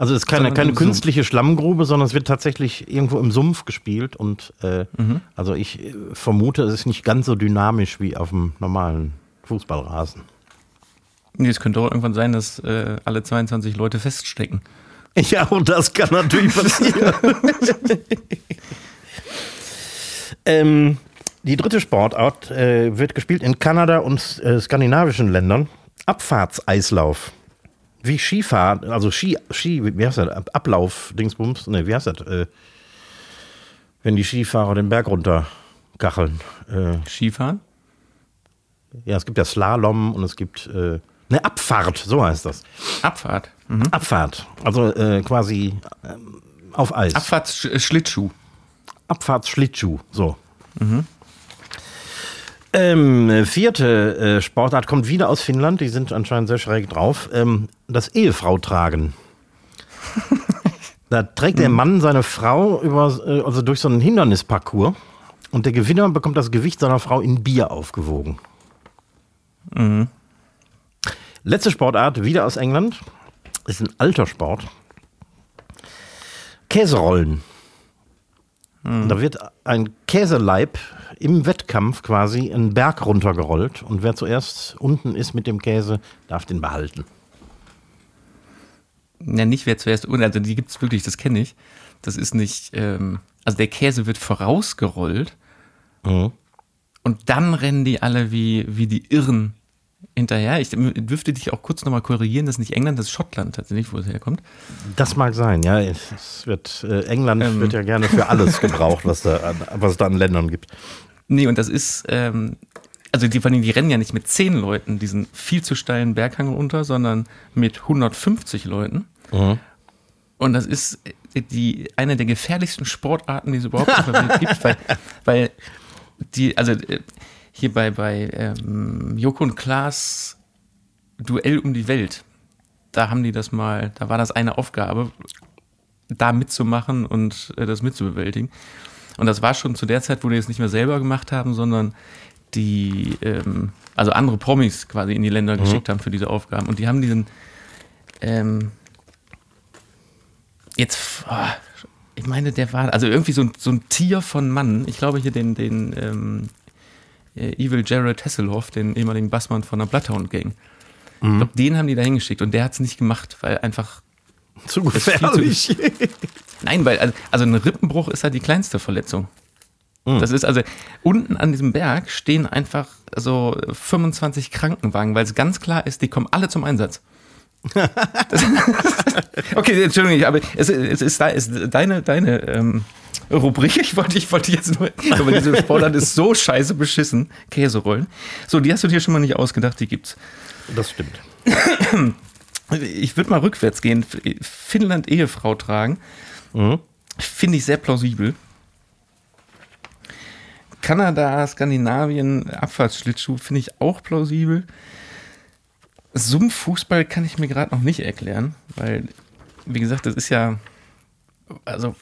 also es ist keine, keine künstliche Sumpf. Schlammgrube, sondern es wird tatsächlich irgendwo im Sumpf gespielt. Und äh, mhm. also ich äh, vermute, es ist nicht ganz so dynamisch wie auf dem normalen Fußballrasen. Nee, es könnte auch irgendwann sein, dass äh, alle 22 Leute feststecken. Ja, und das kann natürlich passieren. ähm, die dritte Sportart äh, wird gespielt in Kanada und äh, skandinavischen Ländern. Abfahrtseislauf. Wie Skifahrt, also Ski, Ski, wie heißt das? Ablauf, Dingsbums, ne, wie heißt das? Äh, wenn die Skifahrer den Berg runter kacheln. Äh, Skifahren? Ja, es gibt ja Slalom und es gibt äh, eine Abfahrt, so heißt das. Abfahrt? Mhm. Abfahrt, also äh, quasi ähm, auf Eis. Abfahrtsschlittschuh. Abfahrtsschlittschuh, so. Mhm. Ähm, vierte äh, Sportart kommt wieder aus Finnland. Die sind anscheinend sehr schräg drauf. Ähm, das Ehefrau tragen. da trägt der Mann seine Frau über, äh, also durch so einen Hindernisparcours und der Gewinner bekommt das Gewicht seiner Frau in Bier aufgewogen. Mhm. Letzte Sportart, wieder aus England. Ist ein alter Sport. Käserollen. Mhm. Da wird ein Käseleib im Wettkampf quasi einen Berg runtergerollt und wer zuerst unten ist mit dem Käse, darf den behalten. Ja, nicht wer zuerst unten, also die gibt es wirklich, das kenne ich. Das ist nicht, ähm, also der Käse wird vorausgerollt mhm. und dann rennen die alle wie, wie die Irren hinterher. Ich dürfte dich auch kurz nochmal korrigieren, das ist nicht England, das ist Schottland tatsächlich, wo es herkommt. Das mag sein, ja. Es wird, äh, England ähm. wird ja gerne für alles gebraucht, was, da, was es da an Ländern gibt. Nee, und das ist, ähm, also die, vor allem, die rennen ja nicht mit zehn Leuten diesen viel zu steilen Berghang runter, sondern mit 150 Leuten. Mhm. Und das ist die, eine der gefährlichsten Sportarten, die es überhaupt auf der Welt gibt, weil, weil die, also äh, hier bei, bei ähm, Joko und Klaas Duell um die Welt, da haben die das mal, da war das eine Aufgabe, da mitzumachen und äh, das mitzubewältigen. Und das war schon zu der Zeit, wo die es nicht mehr selber gemacht haben, sondern die, ähm, also andere Promis quasi in die Länder mhm. geschickt haben für diese Aufgaben. Und die haben diesen, ähm, jetzt, oh, ich meine, der war, also irgendwie so ein, so ein Tier von Mann. Ich glaube hier den, den ähm, äh, Evil Jared Hasselhoff, den ehemaligen Bassmann von der Bloodhound Gang. Mhm. Ich glaube, den haben die da hingeschickt und der hat es nicht gemacht, weil einfach zu gefährlich. Zu, nein, weil also ein Rippenbruch ist halt die kleinste Verletzung. Das ist also, unten an diesem Berg stehen einfach so 25 Krankenwagen, weil es ganz klar ist, die kommen alle zum Einsatz. Das, okay, Entschuldigung, aber es, es ist, ist deine, deine ähm, Rubrik. Ich wollte, ich wollte jetzt nur, aber diese Sportart ist so scheiße beschissen. Käserollen. So, die hast du dir schon mal nicht ausgedacht, die gibt's. Das stimmt. Ich würde mal rückwärts gehen. Finnland Ehefrau tragen. Finde ich sehr plausibel. Kanada, Skandinavien, Abfahrtsschlittschuh finde ich auch plausibel. Sumpffußball kann ich mir gerade noch nicht erklären, weil, wie gesagt, das ist ja, also,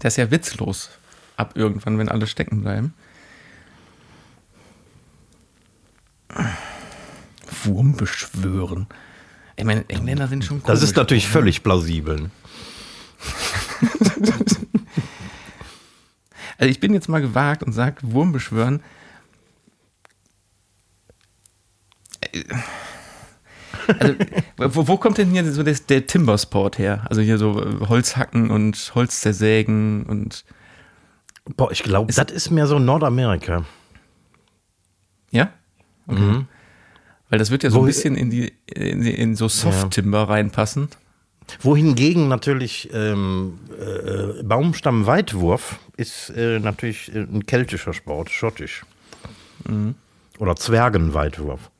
das ist ja witzlos ab irgendwann, wenn alle stecken bleiben. Wurm beschwören. Ich meine, Engländer sind schon Das ist komisch. natürlich völlig plausibel. Also ich bin jetzt mal gewagt und sage, Wurm beschwören. Äh, Also, wo, wo kommt denn hier so der, der Timbersport her? Also hier so äh, Holzhacken und Holz zersägen und Boah, ich glaube, das ist mehr so Nordamerika. ja? Okay. Weil das wird ja so Wo- ein bisschen in die in, die, in so Soft-Timber reinpassen. Wohingegen natürlich ähm, äh, Baumstammweitwurf ist äh, natürlich äh, ein keltischer Sport, schottisch. Oder Zwergenweitwurf.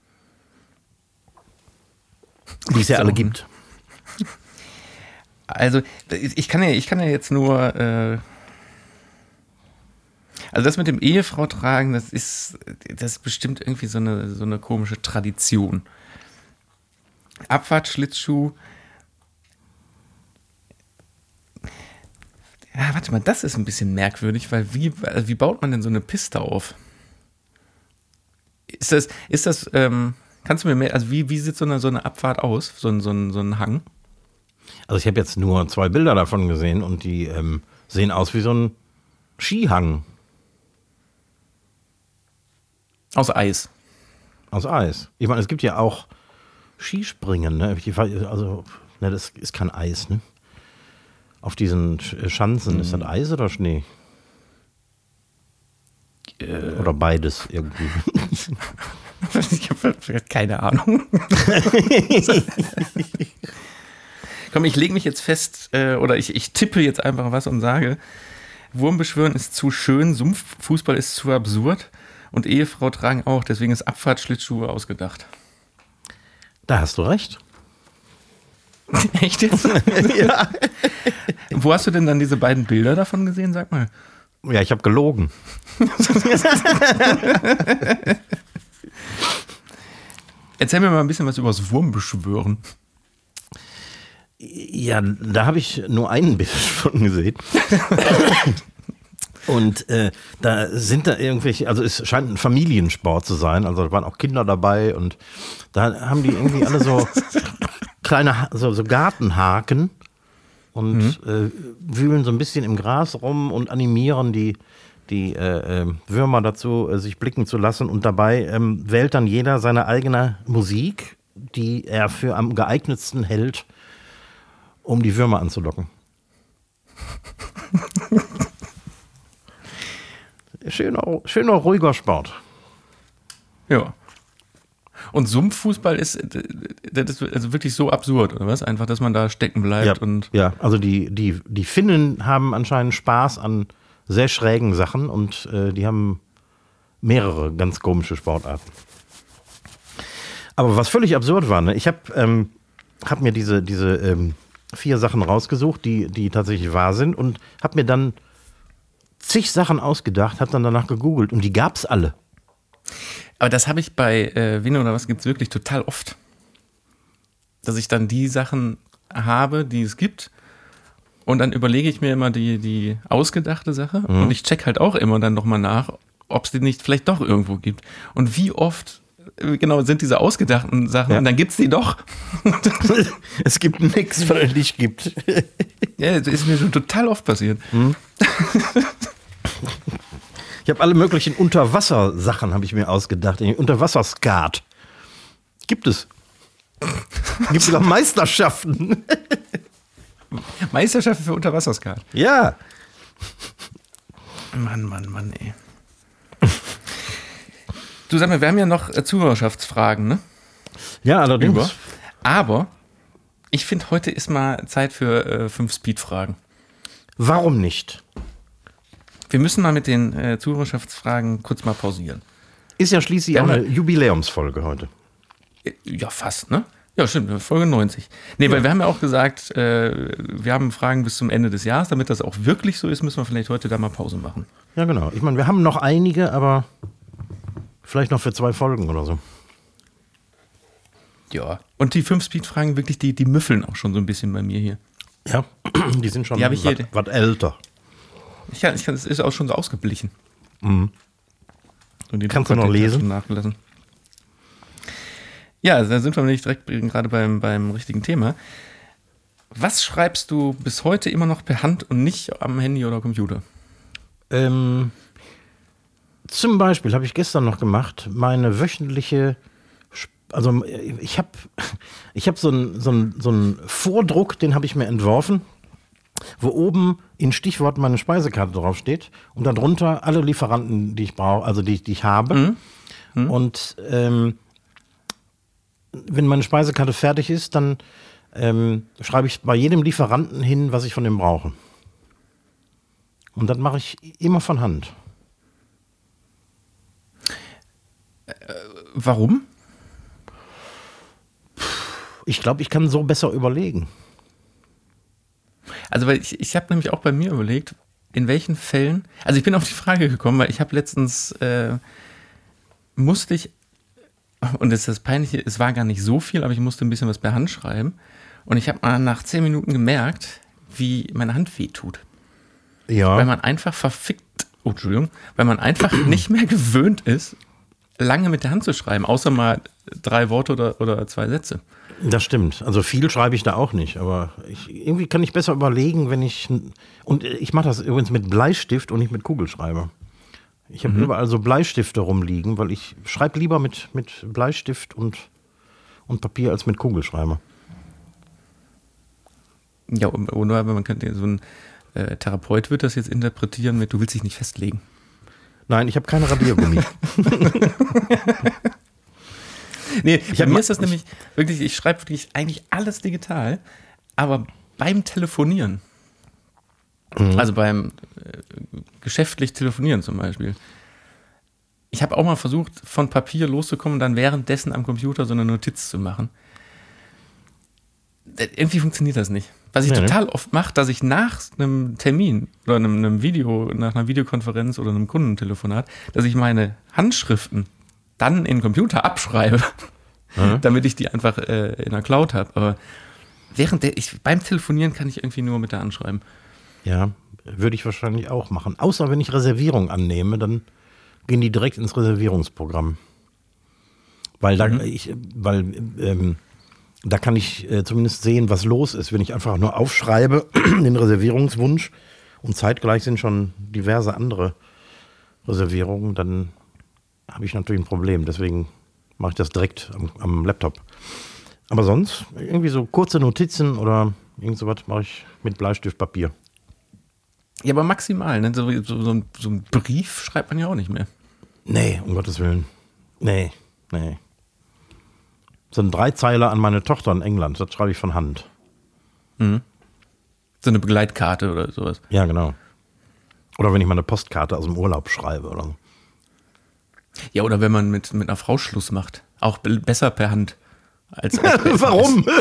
Die es ja alle gibt. Also ich kann ja, ich kann ja jetzt nur, äh, also das mit dem Ehefrau tragen, das ist, das ist bestimmt irgendwie so eine, so eine komische Tradition. Abfahrtschlittschuh. Ja, warte mal, das ist ein bisschen merkwürdig, weil wie, also wie baut man denn so eine Piste auf? Ist das, ist das, ähm, kannst du mir mehr, also wie, wie sieht so eine, so eine Abfahrt aus? So ein, so ein, so ein Hang? Also ich habe jetzt nur zwei Bilder davon gesehen und die ähm, sehen aus wie so ein Skihang Aus Eis. aus Eis. Ich meine, es gibt ja auch Skispringen, ne? Also, ne, das ist kein Eis, ne? Auf diesen Sch- Schanzen, ist das Eis oder Schnee? Oder beides irgendwie. Ich habe keine Ahnung. Komm, ich lege mich jetzt fest äh, oder ich, ich tippe jetzt einfach was und sage, Wurmbeschwören ist zu schön, Sumpffußball ist zu absurd und Ehefrau tragen auch, deswegen ist Abfahrtschlittschuhe ausgedacht. Da hast du recht. Echt jetzt? ja. Wo hast du denn dann diese beiden Bilder davon gesehen, sag mal? Ja, ich habe gelogen. Erzähl mir mal ein bisschen was über das Wurmbeschwören. Ja, da habe ich nur einen Bild von gesehen. Und äh, da sind da irgendwelche, also es scheint ein Familiensport zu sein, also da waren auch Kinder dabei und da haben die irgendwie alle so kleine, so, so Gartenhaken und äh, wühlen so ein bisschen im Gras rum und animieren die, die äh, äh, Würmer dazu, äh, sich blicken zu lassen. Und dabei ähm, wählt dann jeder seine eigene Musik, die er für am geeignetsten hält, um die Würmer anzulocken. schöner, schöner, ruhiger Sport. Ja. Und Sumpffußball ist, äh, das ist also wirklich so absurd, oder was? Einfach, dass man da stecken bleibt und. ja, also die, die, die Finnen haben anscheinend Spaß an sehr schrägen Sachen und äh, die haben mehrere ganz komische Sportarten. Aber was völlig absurd war, ne? ich habe ähm, hab mir diese, diese ähm, vier Sachen rausgesucht, die, die tatsächlich wahr sind und habe mir dann zig Sachen ausgedacht, habe dann danach gegoogelt und die gab's alle. Aber das habe ich bei äh, Wien oder was gibt's wirklich total oft. Dass ich dann die Sachen habe, die es gibt. Und dann überlege ich mir immer die, die ausgedachte Sache. Und ich check halt auch immer dann nochmal nach, ob es die nicht vielleicht doch irgendwo gibt. Und wie oft äh, genau sind diese ausgedachten Sachen Ja. und dann gibt's die doch. es gibt nichts, was es nicht gibt. ja, das ist mir schon total oft passiert. Ich habe alle möglichen Unterwassersachen habe ich mir ausgedacht. Unterwasserskat. Gibt es. Gibt es auch Meisterschaften. Meisterschaft für Unterwasserskat. ja. Mann, Mann, Mann, ey. du sag mal, wir haben ja noch äh, Zuhörerschaftsfragen, ne? Ja, allerdings. Über. Aber ich finde, heute ist mal Zeit für äh, fünf Speedfragen. Warum nicht? Wir müssen mal mit den äh, Zuhörerschaftsfragen kurz mal pausieren. Ist ja schließlich Ja, auch eine ne? Jubiläumsfolge heute. Äh, Ja, fast, ne? Ja, stimmt, Folge 90. Nee, weil wir haben ja auch gesagt, äh, wir haben Fragen bis zum Ende des Jahres. Damit das auch wirklich so ist, müssen wir vielleicht heute da mal Pause machen. Ja, genau. Ich meine, wir haben noch einige, aber vielleicht noch für zwei Folgen oder so. Ja. Und die fünf Speedfragen wirklich, die, die müffeln auch schon so ein bisschen bei mir hier. Ja, die sind schon was älter. Ich kann, ich kann, es ist auch schon so ausgeblichen. Mhm. Kannst du noch lesen? Nachgelassen. Ja, also da sind wir nämlich direkt gerade beim, beim richtigen Thema. Was schreibst du bis heute immer noch per Hand und nicht am Handy oder Computer? Ähm, zum Beispiel habe ich gestern noch gemacht, meine wöchentliche, also äh, ich habe ich hab so einen so einen- so einen Vordruck, den habe ich mir entworfen, wo oben in Stichwort meine Speisekarte draufsteht und darunter alle Lieferanten, die ich brauche, also die, die ich habe. Und ähm, wenn meine Speisekarte fertig ist, dann ähm, schreibe ich bei jedem Lieferanten hin, was ich von dem brauche. Und das mache ich immer von Hand. Warum? Ich glaube, ich kann so besser überlegen. Also, weil ich, ich habe nämlich auch bei mir überlegt, in welchen Fällen, also ich bin auf die Frage gekommen, weil ich habe letztens, äh, musste ich, und das ist das Peinliche, es war gar nicht so viel, aber ich musste ein bisschen was per Hand schreiben. Und ich habe mal nach zehn Minuten gemerkt, wie meine Hand wehtut. Ja. Weil man einfach verfickt, oh, Entschuldigung, weil man einfach nicht mehr gewöhnt ist, lange mit der Hand zu schreiben, außer mal drei Worte oder, oder zwei Sätze. Das stimmt. Also viel schreibe ich da auch nicht, aber ich, irgendwie kann ich besser überlegen, wenn ich. Und ich mache das übrigens mit Bleistift und nicht mit Kugelschreiber. Ich habe überall so Bleistifte rumliegen, weil ich schreibe lieber mit, mit Bleistift und, und Papier als mit Kugelschreiber. Ja, oder man könnte so ein äh, Therapeut wird das jetzt interpretieren mit, du willst dich nicht festlegen. Nein, ich habe keine Radiergummi. Nee, bei hab mir ist das nämlich wirklich, ich schreibe wirklich eigentlich alles digital, aber beim Telefonieren, also beim äh, geschäftlich telefonieren zum Beispiel, ich habe auch mal versucht, von Papier loszukommen und dann währenddessen am Computer so eine Notiz zu machen. Äh, Irgendwie funktioniert das nicht. Was ich Nee, ne? total oft mache, dass ich nach einem Termin oder einem, einem Video, nach einer Videokonferenz oder einem Kundentelefonat, dass ich meine Handschriften dann in den Computer abschreibe, damit ich die einfach äh, in der Cloud habe. Aber während der, ich, beim Telefonieren kann ich irgendwie nur mit der Hand schreiben. Ja, würde ich wahrscheinlich auch machen. Außer wenn ich Reservierung annehme, dann gehen die direkt ins Reservierungsprogramm. Weil da, ich, weil, ähm, da kann ich äh, zumindest sehen, was los ist. Wenn ich einfach nur aufschreibe, den Reservierungswunsch und zeitgleich sind schon diverse andere Reservierungen, dann habe ich natürlich ein Problem. Deswegen mache ich das direkt am, am Laptop. Aber sonst, irgendwie so kurze Notizen oder irgend sowas mache ich mit Bleistiftpapier. Ja, aber maximal. Ne? So, so, so, ein, so ein Brief schreibt man ja auch nicht mehr. Nee, um Gottes Willen. Nee, nee. So ein Dreizeiler an meine Tochter in England, das schreibe ich von Hand. So eine Begleitkarte oder sowas. Ja, genau. Oder wenn ich mal eine Postkarte aus dem Urlaub schreibe oder so. Ja, oder wenn man mit, mit einer Frau Schluss macht. Auch be- besser per Hand. Als, als Warum?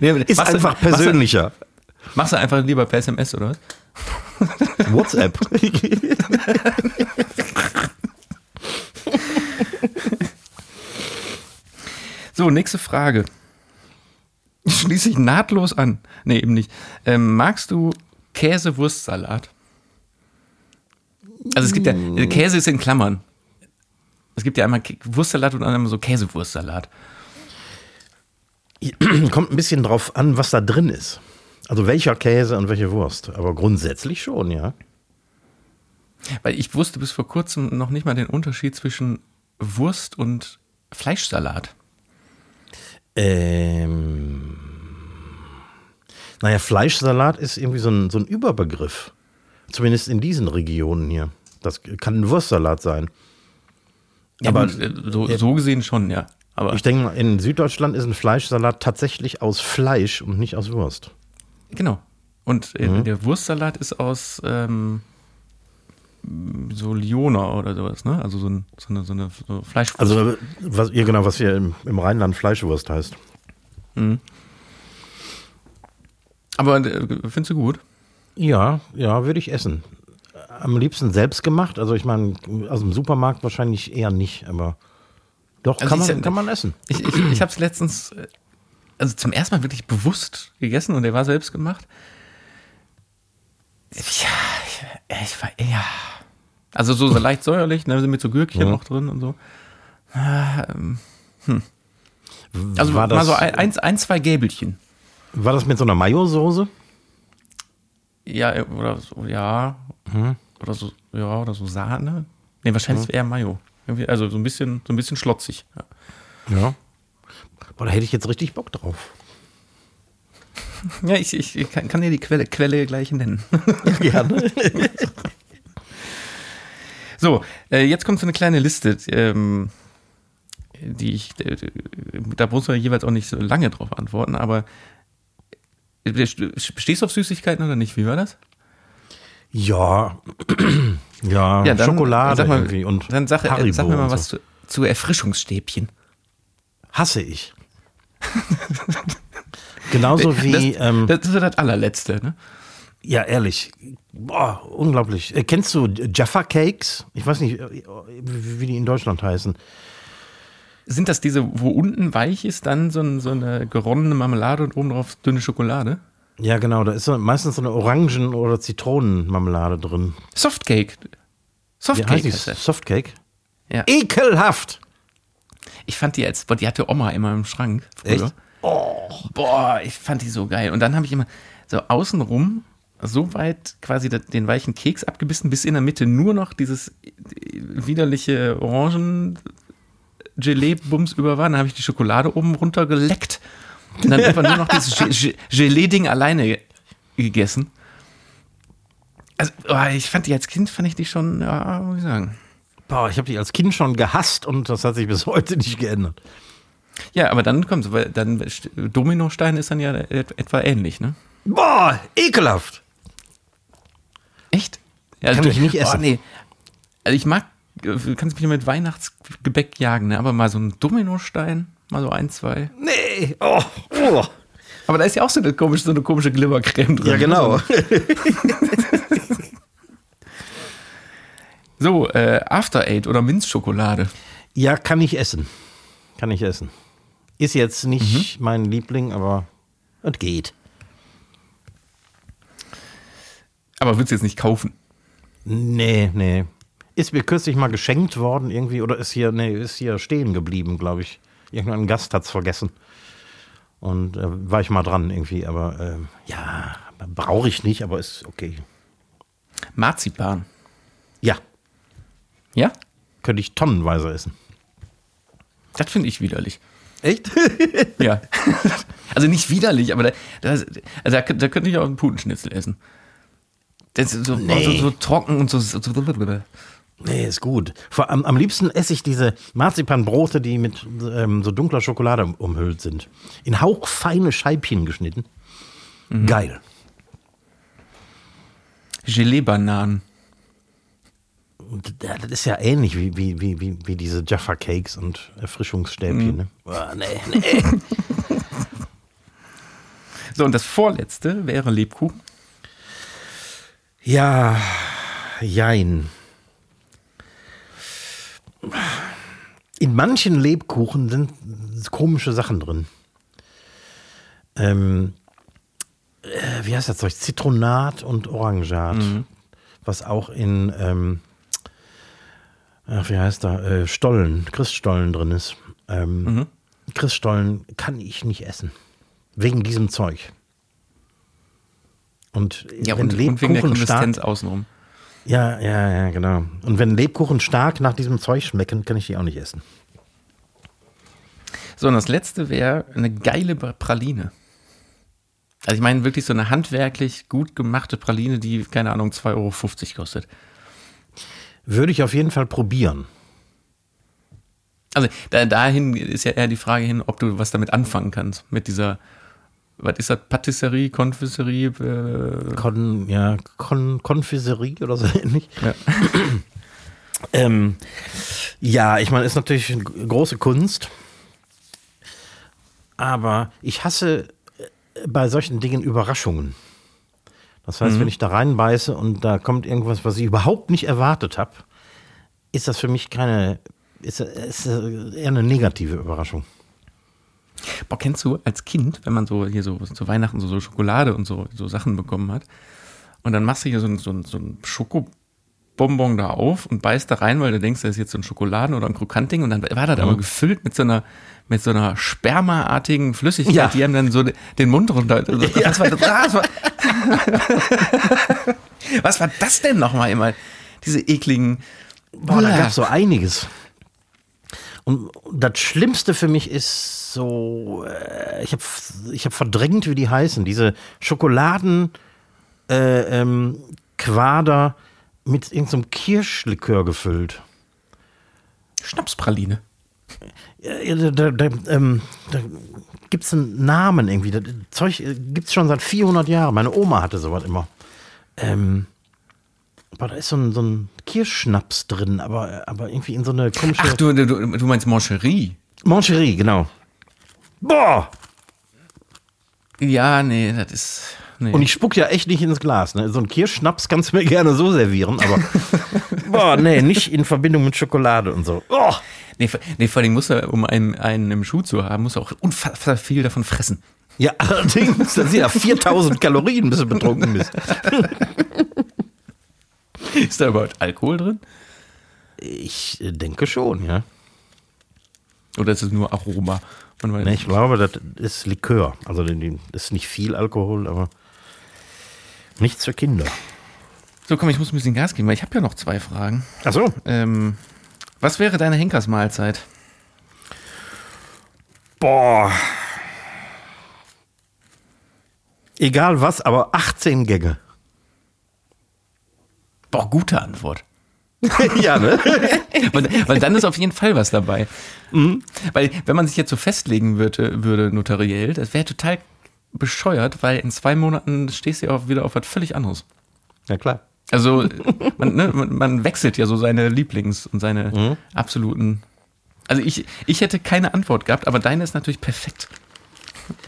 Nee, Ist du- einfach persönlicher. Machst du, machst du einfach lieber per SMS, oder was? WhatsApp. So, nächste Frage. Schließe ich nahtlos an. Nee, eben nicht. Ähm, magst du Käse-Wurstsalat? Also es gibt ja, äh, Käse ist in Klammern. Es gibt ja einmal Wurstsalat und einmal so Käsewurstsalat. Kommt ein bisschen drauf an, was da drin ist. Also welcher Käse und welche Wurst. Aber grundsätzlich schon, ja. Weil ich wusste bis vor kurzem noch nicht mal den Unterschied zwischen Wurst und Fleischsalat. Ähm, naja, Fleischsalat ist irgendwie so ein, so ein Überbegriff. Zumindest in diesen Regionen hier. Das kann ein Wurstsalat sein. Ja, Aber- gut, äh, so, so gesehen schon, ja. Aber Ich denke, mal, in Süddeutschland ist ein Fleischsalat tatsächlich aus Fleisch und nicht aus Wurst. genau. Und äh, Mhm. der Wurstsalat ist aus ähm, so Liona oder sowas, ne? Also so, ein, so eine, so eine so Fleischwurst. Also, was, ja, genau, was hier im, im Rheinland Fleischwurst heißt. Aber äh, findest du gut? Ja, ja, würde ich essen. Am liebsten selbst gemacht. Also, ich meine, aus dem Supermarkt wahrscheinlich eher nicht, aber doch, Also kann, man, kann man essen. Ich, ich, ich habe es letztens, äh, also zum ersten Mal wirklich bewusst gegessen und der war selbst gemacht. Ja, ich, ich war eher. Also so, so leicht säuerlich, ne, sind mit so Gürkchen Ja. noch drin und so. Ah, ähm, hm. Also war, mal das, so ein, eins, ein, zwei Gäbelchen. war das mit so einer Mayo-Soße? Ja, äh, oder so, ja. Mhm. Oder so, ja, oder so Sahne. Nee, wahrscheinlich eher Mayo. Irgendwie, also so ein bisschen, so ein bisschen schlotzig. Ja. Ja. Boah, da hätte ich jetzt richtig Bock drauf. Ja, ich, ich, kann, kann dir die Quelle, Quelle gleich nennen. Gerne. So, äh, jetzt kommt so eine kleine Liste, ähm, die ich, äh, da muss man jeweils auch nicht so lange drauf antworten, aber stehst du auf Süßigkeiten oder nicht? Wie war das? ja. ja, Schokolade sag mal, irgendwie und dann sag, äh, Haribo sag mir mal was so. zu, zu Erfrischungsstäbchen. Hasse ich. Genauso wie, das, ähm, das ist ja das allerletzte, ne? ja, ehrlich. Boah, unglaublich. Äh, kennst du Jaffa Cakes? Ich weiß nicht, äh, wie die in Deutschland heißen. Sind das diese, wo unten weich ist, dann so, ein, so eine geronnene Marmelade und oben drauf dünne Schokolade? Ja, genau, da ist so, meistens so eine Orangen- oder Zitronenmarmelade drin. Softcake. Softcake das. Softcake? Ja. Ekelhaft! Ich fand die als, boah, die hatte Oma immer im Schrank. Früher. Echt? Oh. Boah, ich fand die so geil. Und dann habe ich immer so außenrum so weit quasi den weichen Keks abgebissen, bis in der Mitte nur noch dieses widerliche Orangen-Gelee-Bums über war. Dann habe ich die Schokolade oben runter geleckt. Und dann einfach nur noch dieses Ge- Ge- Gelee-Ding alleine ge- gegessen. Also, oh, ich fand die als Kind, fand ich die schon, ja, muss ich sagen. Boah, ich habe die als Kind schon gehasst und das hat sich bis heute nicht geändert. Ja, aber dann kommt weil dann Dominostein ist dann ja et- etwa ähnlich, ne? Boah, ekelhaft! Echt? Ja, Kann du- ich nicht essen. nee. Also ich mag, kannst mich mit Weihnachtsgebäck jagen, ne? aber mal so ein Dominostein, mal so ein, zwei. Nee, oh, oh. Aber da ist ja auch so eine komische, so eine komische Glimmercreme drin. Ja, genau. So, äh, After Eight oder Minzschokolade. Ja, kann ich essen. Kann ich essen. Ist jetzt nicht mein Liebling, aber es geht. Aber würdest du jetzt nicht kaufen? Nee, nee. Ist mir kürzlich mal geschenkt worden irgendwie oder ist hier, nee, ist hier stehen geblieben, glaube ich. Irgendein Gast hat's vergessen. Und äh, war ich mal dran irgendwie, aber ähm, ja, brauche ich nicht, aber ist okay. Marzipan. Ja, Ja? könnte ich tonnenweise essen. Das finde ich widerlich. Echt? Ja. also nicht widerlich, aber da, da, also da, da könnte ich auch einen Putenschnitzel essen. Das ist so, Nee. so, so trocken und so. so nee, ist gut. Vor, am, am liebsten esse ich diese Marzipanbrote, die mit ähm, so dunkler Schokolade umhüllt sind. In hauchfeine Scheibchen geschnitten. Geil. Gelee-Bananen. Das ist ja ähnlich wie, wie, wie, wie, wie diese Jaffa Cakes und Erfrischungsstäbchen. Ne? Boah, nee, nee. So, und das vorletzte wäre Lebkuchen. Ja, jein. In manchen Lebkuchen sind komische Sachen drin. Ähm, äh, wie heißt das Zeug? Zitronat und Orangat. Was auch in, ähm, ach, wie heißt da? Äh, Stollen, Christstollen drin ist. Ähm, Christstollen kann ich nicht essen. Wegen diesem Zeug. Und Ja, und, und wegen der Konsistenz außenrum. Ja, ja, ja, genau. Und wenn Lebkuchen stark nach diesem Zeug schmecken, kann ich die auch nicht essen. So, und das letzte wäre eine geile Praline. Also ich meine wirklich so eine handwerklich gut gemachte Praline, die, keine Ahnung, 2,50 Euro kostet. Würde ich auf jeden Fall probieren. Also da, dahin ist ja eher die Frage hin, ob du was damit anfangen kannst. Mit dieser, was ist das, Patisserie, Konfiserie? Äh, Kon, ja, Kon, Konfiserie oder so ähnlich. ja. Ähm, ja, ich meine, ist natürlich eine große Kunst. Aber ich hasse äh, bei solchen Dingen Überraschungen. Das heißt, wenn ich da reinbeiße und da kommt irgendwas, was ich überhaupt nicht erwartet habe, ist das für mich keine, ist, ist eher eine negative Überraschung. Boah, kennst du als Kind, wenn man so hier so zu Weihnachten so, so Schokolade und so, so Sachen bekommen hat und dann machst du hier so ein, so ein, so ein Schokobonbon da auf und beißt da rein, weil du denkst, das ist jetzt so ein Schokoladen- oder ein Krokantding und dann war das aber gefüllt mit so einer mit so einer spermaartigen Flüssigkeit, Ja. die einem dann so den Mund runter. Also, was, war das, war, was war das denn nochmal immer? Diese ekligen. Boah, da gab es so einiges. Und das Schlimmste für mich ist so, äh, ich habe ich hab verdrängt, wie die heißen, diese Schokoladen äh, ähm, Quader mit irgendeinem Kirschlikör gefüllt. Schnapspraline. Ja, da, da, da, ähm, da gibt es einen Namen irgendwie. Das Zeug gibt es schon seit 400 Jahren. Meine Oma hatte sowas immer. Ähm, aber da ist so ein, so ein Kirschschnaps drin, aber, aber irgendwie in so eine komische. Ach, du, du, du meinst Moncherie? Moncherie, genau. Boah! Ja, nee, das ist. Nee. Und ich spuck ja echt nicht ins Glas. Ne? So ein Kirschschnaps kannst du mir gerne so servieren, aber boah, nee, nicht in Verbindung mit Schokolade und so. Oh. nee, vor- nee, vor allem muss er, um einen, einen im Schuh zu haben, muss er auch unfassbar viel davon fressen. Ja, allerdings, das sind ja 4000 Kalorien, bis du betrunken bist. Ist da überhaupt Alkohol drin? Ich äh, denke schon, ja. Oder ist es nur Aroma? Ne, nicht. ich glaube, das ist Likör. Also das ist nicht viel Alkohol, aber nichts für Kinder. So, komm, ich muss ein bisschen Gas geben, weil ich habe ja noch zwei Fragen. Ach so. Ähm, was wäre deine Henkersmahlzeit? Boah. Egal was, aber 18 Gänge. Boah, gute Antwort. ja, ne? weil, weil dann ist auf jeden Fall was dabei. Weil, wenn man sich jetzt so festlegen würde, würde notariell, das wäre total bescheuert, weil in zwei Monaten stehst du ja auch wieder auf was völlig anderes. Ja, klar. Also, man, ne, man, wechselt ja so seine Lieblings- und seine absoluten. Also, ich, ich hätte keine Antwort gehabt, aber deine ist natürlich perfekt.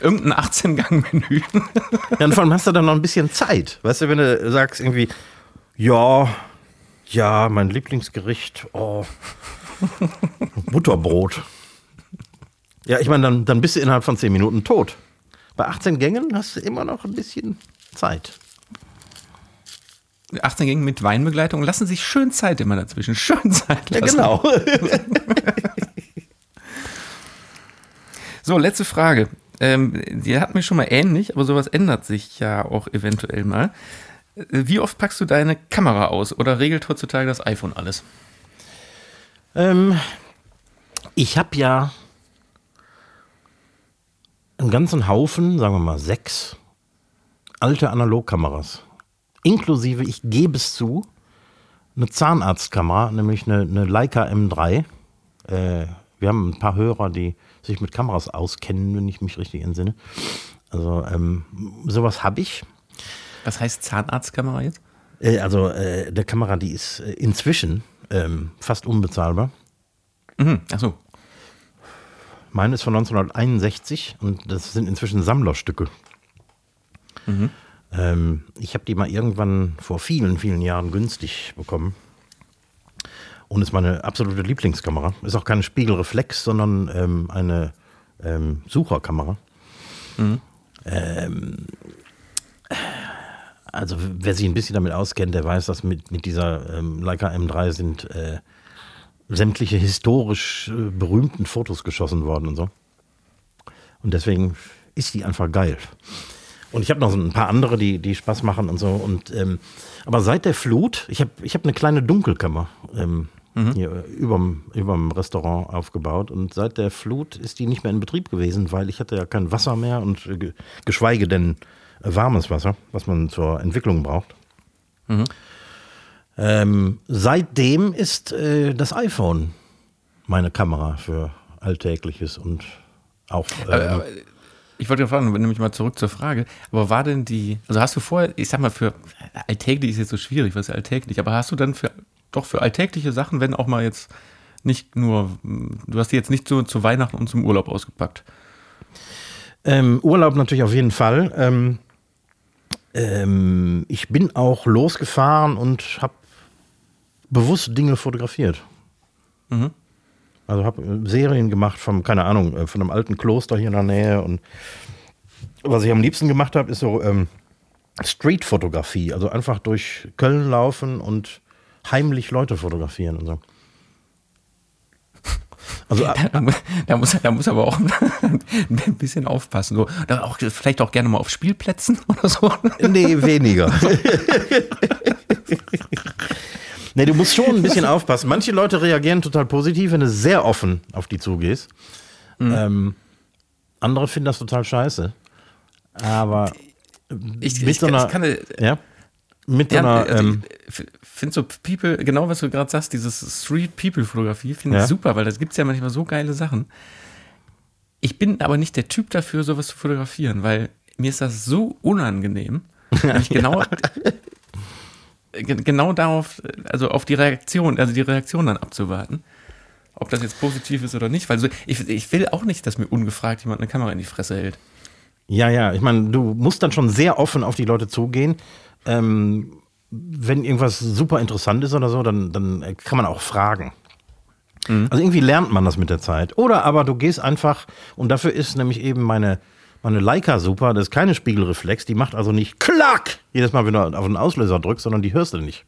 Irgendein 18-Gang-Menü. Ja, und vor allem hast du dann noch ein bisschen Zeit. Weißt du, wenn du sagst irgendwie, ja, ja, mein Lieblingsgericht, oh, Butterbrot. Ja, ich meine, dann, dann bist du innerhalb von 10 Minuten tot. Bei 18 Gängen hast du immer noch ein bisschen Zeit. 18 Gänge mit Weinbegleitung lassen sich schön Zeit immer dazwischen. Schön Zeit lassen. genau. So, letzte Frage. Ähm, die hat mich schon mal ähnlich, aber sowas ändert sich ja auch eventuell mal. Äh, Wie oft packst du deine Kamera aus oder regelt heutzutage das iPhone alles? Ähm, ich habe ja einen ganzen Haufen, sagen wir mal sechs, alte Analogkameras. Inklusive, ich gebe es zu, eine Zahnarztkamera, nämlich eine, eine Leica M3. Äh, wir haben ein paar Hörer, die sich mit Kameras auskennen, wenn ich mich richtig entsinne. Also ähm, sowas habe ich. Was heißt Zahnarztkamera jetzt? Äh, also äh, der Kamera, die ist äh, inzwischen ähm, fast unbezahlbar. Mhm. Achso. Meine ist von 1961 und das sind inzwischen Sammlerstücke. Ähm, ich habe die mal irgendwann vor vielen, vielen Jahren günstig bekommen. Und ist meine absolute Lieblingskamera. Ist auch keine Spiegelreflex, sondern ähm, eine ähm, Sucherkamera. Ähm, also wer sich ein bisschen damit auskennt, der weiß, dass mit, mit dieser ähm, Leica M3 sind äh, sämtliche historisch äh, berühmten Fotos geschossen worden und so. Und deswegen ist die einfach geil. Und ich habe noch so ein paar andere, die, die Spaß machen und so. Und, ähm, aber seit der Flut, ich habe ich hab eine kleine Dunkelkammer ähm, hier äh, überm, überm Restaurant aufgebaut. Und seit der Flut ist die nicht mehr in Betrieb gewesen, weil ich hatte ja kein Wasser mehr und äh, ge- geschweige denn warmes Wasser, was man zur Entwicklung braucht. Ähm, seitdem ist äh, das iPhone meine Kamera für Alltägliches und auch. Aber, ähm, aber, ich wollte fragen, nämlich mal zurück zur Frage, aber war denn die, also hast du vorher, ich sag mal, für alltäglich ist jetzt so schwierig, was ist alltäglich, aber hast du dann für, doch für alltägliche Sachen, wenn auch mal jetzt nicht nur, du hast die jetzt nicht so zu Weihnachten und zum Urlaub ausgepackt? Ähm, Urlaub natürlich auf jeden Fall. Ähm, ähm, ich bin auch losgefahren und habe bewusst Dinge fotografiert. Mhm. Also habe Serien gemacht vom, keine Ahnung, äh, von einem alten Kloster hier in der Nähe. Und was ich am liebsten gemacht habe, ist so ähm, Streetfotografie. Also einfach durch Köln laufen und heimlich Leute fotografieren und so. Also Da, mu- da, muss, da muss aber auch ein bisschen aufpassen. So, da auch, vielleicht auch gerne mal auf Spielplätzen oder so. Nee, weniger. nee, du musst schon ein bisschen aufpassen. Manche Leute reagieren total positiv, wenn du sehr offen auf die zugehst. Ähm, andere finden das total scheiße. Aber Ich, mit ich, so ich einer, kann, ja, mit so Ja, einer, also ähm, ich finde so People, genau was du gerade sagst, dieses Street-People-Fotografie, finde Ja. ich super, weil das gibt es ja manchmal so geile Sachen. Ich bin aber nicht der Typ dafür, sowas zu fotografieren, weil mir ist das so unangenehm, wenn ich genau, ge- genau darauf, also auf die Reaktion, also die Reaktion dann abzuwarten. Ob das jetzt positiv ist oder nicht, weil so, ich, ich will auch nicht, dass mir ungefragt jemand eine Kamera in die Fresse hält. Ja, ja, ich meine, du musst dann schon sehr offen auf die Leute zugehen. Ähm, wenn irgendwas super interessant ist oder so, dann, dann kann man auch fragen. Also irgendwie lernt man das mit der Zeit. Oder aber du gehst einfach, und dafür ist nämlich eben meine, meine Leica super, das ist keine Spiegelreflex, die macht also nicht klack jedes Mal, wenn du auf den Auslöser drückst, sondern die hörst du nicht.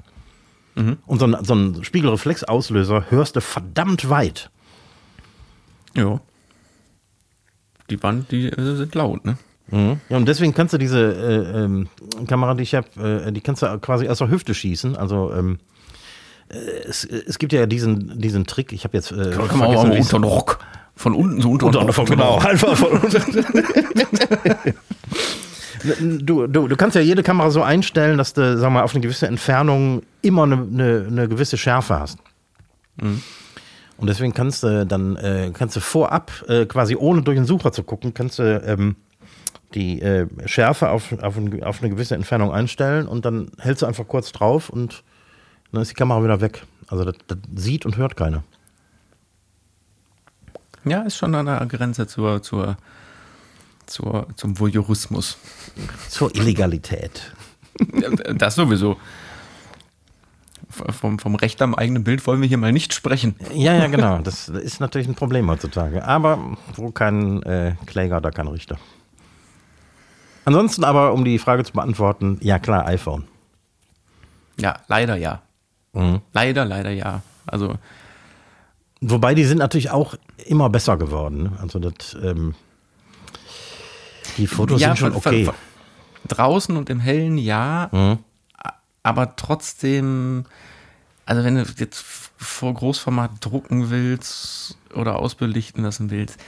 Und so ein, so ein Spiegelreflex-Auslöser hörst du verdammt weit. Ja. Die Band, die äh, sind laut, ne? Ja, und deswegen kannst du diese äh, ähm, Kamera, die ich habe, äh, die kannst du quasi aus der Hüfte schießen. Also ähm, äh, es, es gibt ja diesen, diesen Trick, ich habe jetzt äh, Kann man auch unter den Rock. Von unten so unter, unter, von, Rock. genau, einfach von unten. Du, du, du kannst ja jede Kamera so einstellen, dass du, sag mal, auf eine gewisse Entfernung immer eine, eine, eine gewisse Schärfe hast. Und deswegen kannst du dann, äh, kannst du vorab, äh, quasi ohne durch den Sucher zu gucken, kannst du ähm, die äh, Schärfe auf, auf, ein, auf eine gewisse Entfernung einstellen und dann hältst du einfach kurz drauf und dann ist die Kamera wieder weg. Also das, das sieht und hört keiner. Ja, ist schon an der Grenze zur, zur, zur, zum Voyeurismus. Zur Illegalität. Das sowieso. Vom, vom Recht am eigenen Bild wollen wir hier mal nicht sprechen. Ja, ja, genau. Das ist natürlich ein Problem heutzutage. Aber wo kein äh, Kläger, da kein Richter. Ansonsten aber, um die Frage zu beantworten, ja klar, iPhone. Ja, leider ja. Mhm. Leider, leider ja. Also, Wobei die sind natürlich auch immer besser geworden. Also das, ähm, die Fotos ja, sind schon von- von- okay. von- draußen und im Hellen ja, Mhm. aber trotzdem, also wenn du jetzt vor Großformat drucken willst oder ausbelichten lassen willst,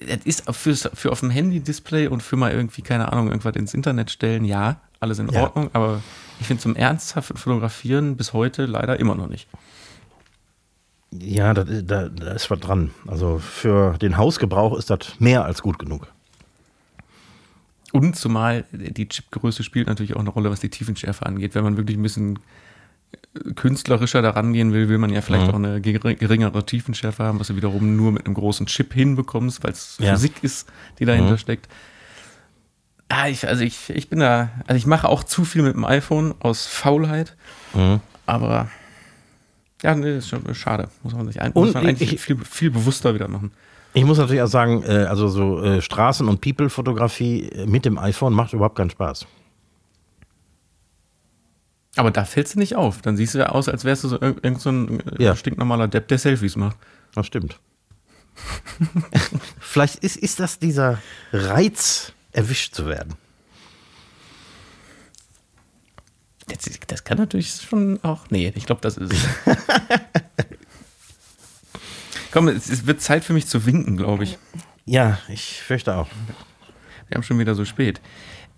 das ist fürs, für auf dem Handy-Display und für mal irgendwie, keine Ahnung, irgendwas ins Internet stellen, ja, alles in Ja. Ordnung, aber ich finde zum ernsthaften Fotografieren bis heute leider immer noch nicht. Ja, da, da, da ist was dran. Also für den Hausgebrauch ist das mehr als gut genug. Und zumal die Chipgröße spielt natürlich auch eine Rolle, was die Tiefenschärfe angeht. Wenn man wirklich ein bisschen künstlerischer daran gehen will, will man ja vielleicht Mhm. auch eine gering- geringere Tiefenschärfe haben, was du wiederum nur mit einem großen Chip hinbekommst, weil es Ja. Physik ist, die dahinter Mhm. steckt. Ah, ich, also ich, ich bin da, also ich mache auch zu viel mit dem iPhone aus Faulheit, Mhm. aber ja, nee, ist schon schade. Muss man sich ein, Und muss man eigentlich ich- viel, viel bewusster wieder machen. Ich muss natürlich auch sagen, äh, also so äh, Straßen- und People-Fotografie mit dem iPhone macht überhaupt keinen Spaß. Aber da fällst du nicht auf. Dann siehst du ja aus, als wärst du so irg- irgend so ein äh, Ja. stinknormaler Depp, der Selfies macht. Das stimmt. Vielleicht ist, ist das dieser Reiz, erwischt zu werden. Das, das kann natürlich schon auch. Nee, ich glaube, das ist es. Komm, es, es wird Zeit für mich zu winken, glaube ich. Ja, ich fürchte auch. Wir haben schon wieder so spät.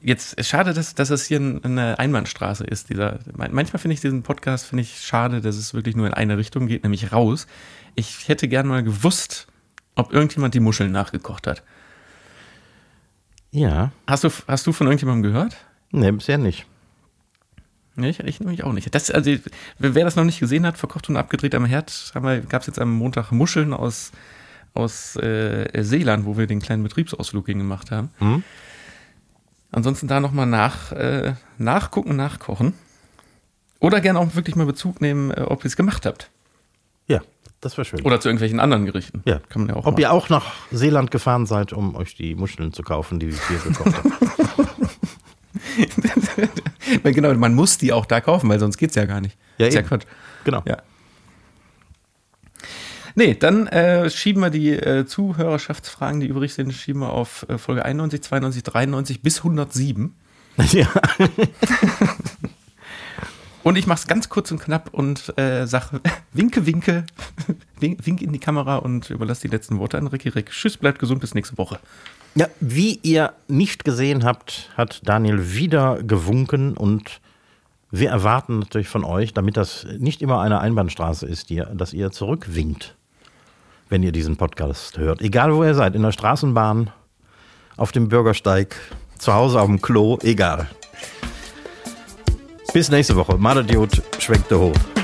Jetzt ist schade, dass, dass es hier eine Einbahnstraße ist. Dieser, manchmal finde ich diesen Podcast finde ich schade, dass es wirklich nur in eine Richtung geht, nämlich raus. Ich hätte gern mal gewusst, ob irgendjemand die Muscheln nachgekocht hat. Ja. Hast du, hast du von irgendjemandem gehört? Nee, bisher nicht. Nee, ich, ich nämlich auch nicht. Das, also, wer das noch nicht gesehen hat, verkocht und abgedreht am Herd, gab es jetzt am Montag Muscheln aus, aus äh, Seeland, wo wir den kleinen Betriebsausflug hingemacht haben. Mhm. Ansonsten da nochmal nach, äh, nachgucken, nachkochen. Oder gerne auch wirklich mal Bezug nehmen, äh, ob ihr es gemacht habt. Ja, das wäre schön. Oder zu irgendwelchen anderen Gerichten. Ja, kann man ja auch. Ob machen. ihr auch nach Seeland gefahren seid, um euch die Muscheln zu kaufen, die wir hier gekocht haben. genau, man muss die auch da kaufen, weil sonst geht es ja gar nicht. Ja, ist eben. ja Quatsch. Genau. Ja. Nee, dann äh, schieben wir die äh, Zuhörerschaftsfragen, die übrig sind, schieben wir auf äh, Folge 91, 92, 93 bis 107. Ja. und ich mache es ganz kurz und knapp und äh, sage winke, winke, wink, wink, in die Kamera und überlasse die letzten Worte an Ricky Rick. Tschüss, bleibt gesund, bis nächste Woche. Ja, wie ihr nicht gesehen habt, hat Daniel wieder gewunken und wir erwarten natürlich von euch, damit das nicht immer eine Einbahnstraße ist, die, dass ihr zurückwinkt wenn ihr diesen Podcast hört. Egal wo ihr seid, in der Straßenbahn, auf dem Bürgersteig, zu Hause auf dem Klo, egal. Bis nächste Woche. Madadiot schwenkt der hoch.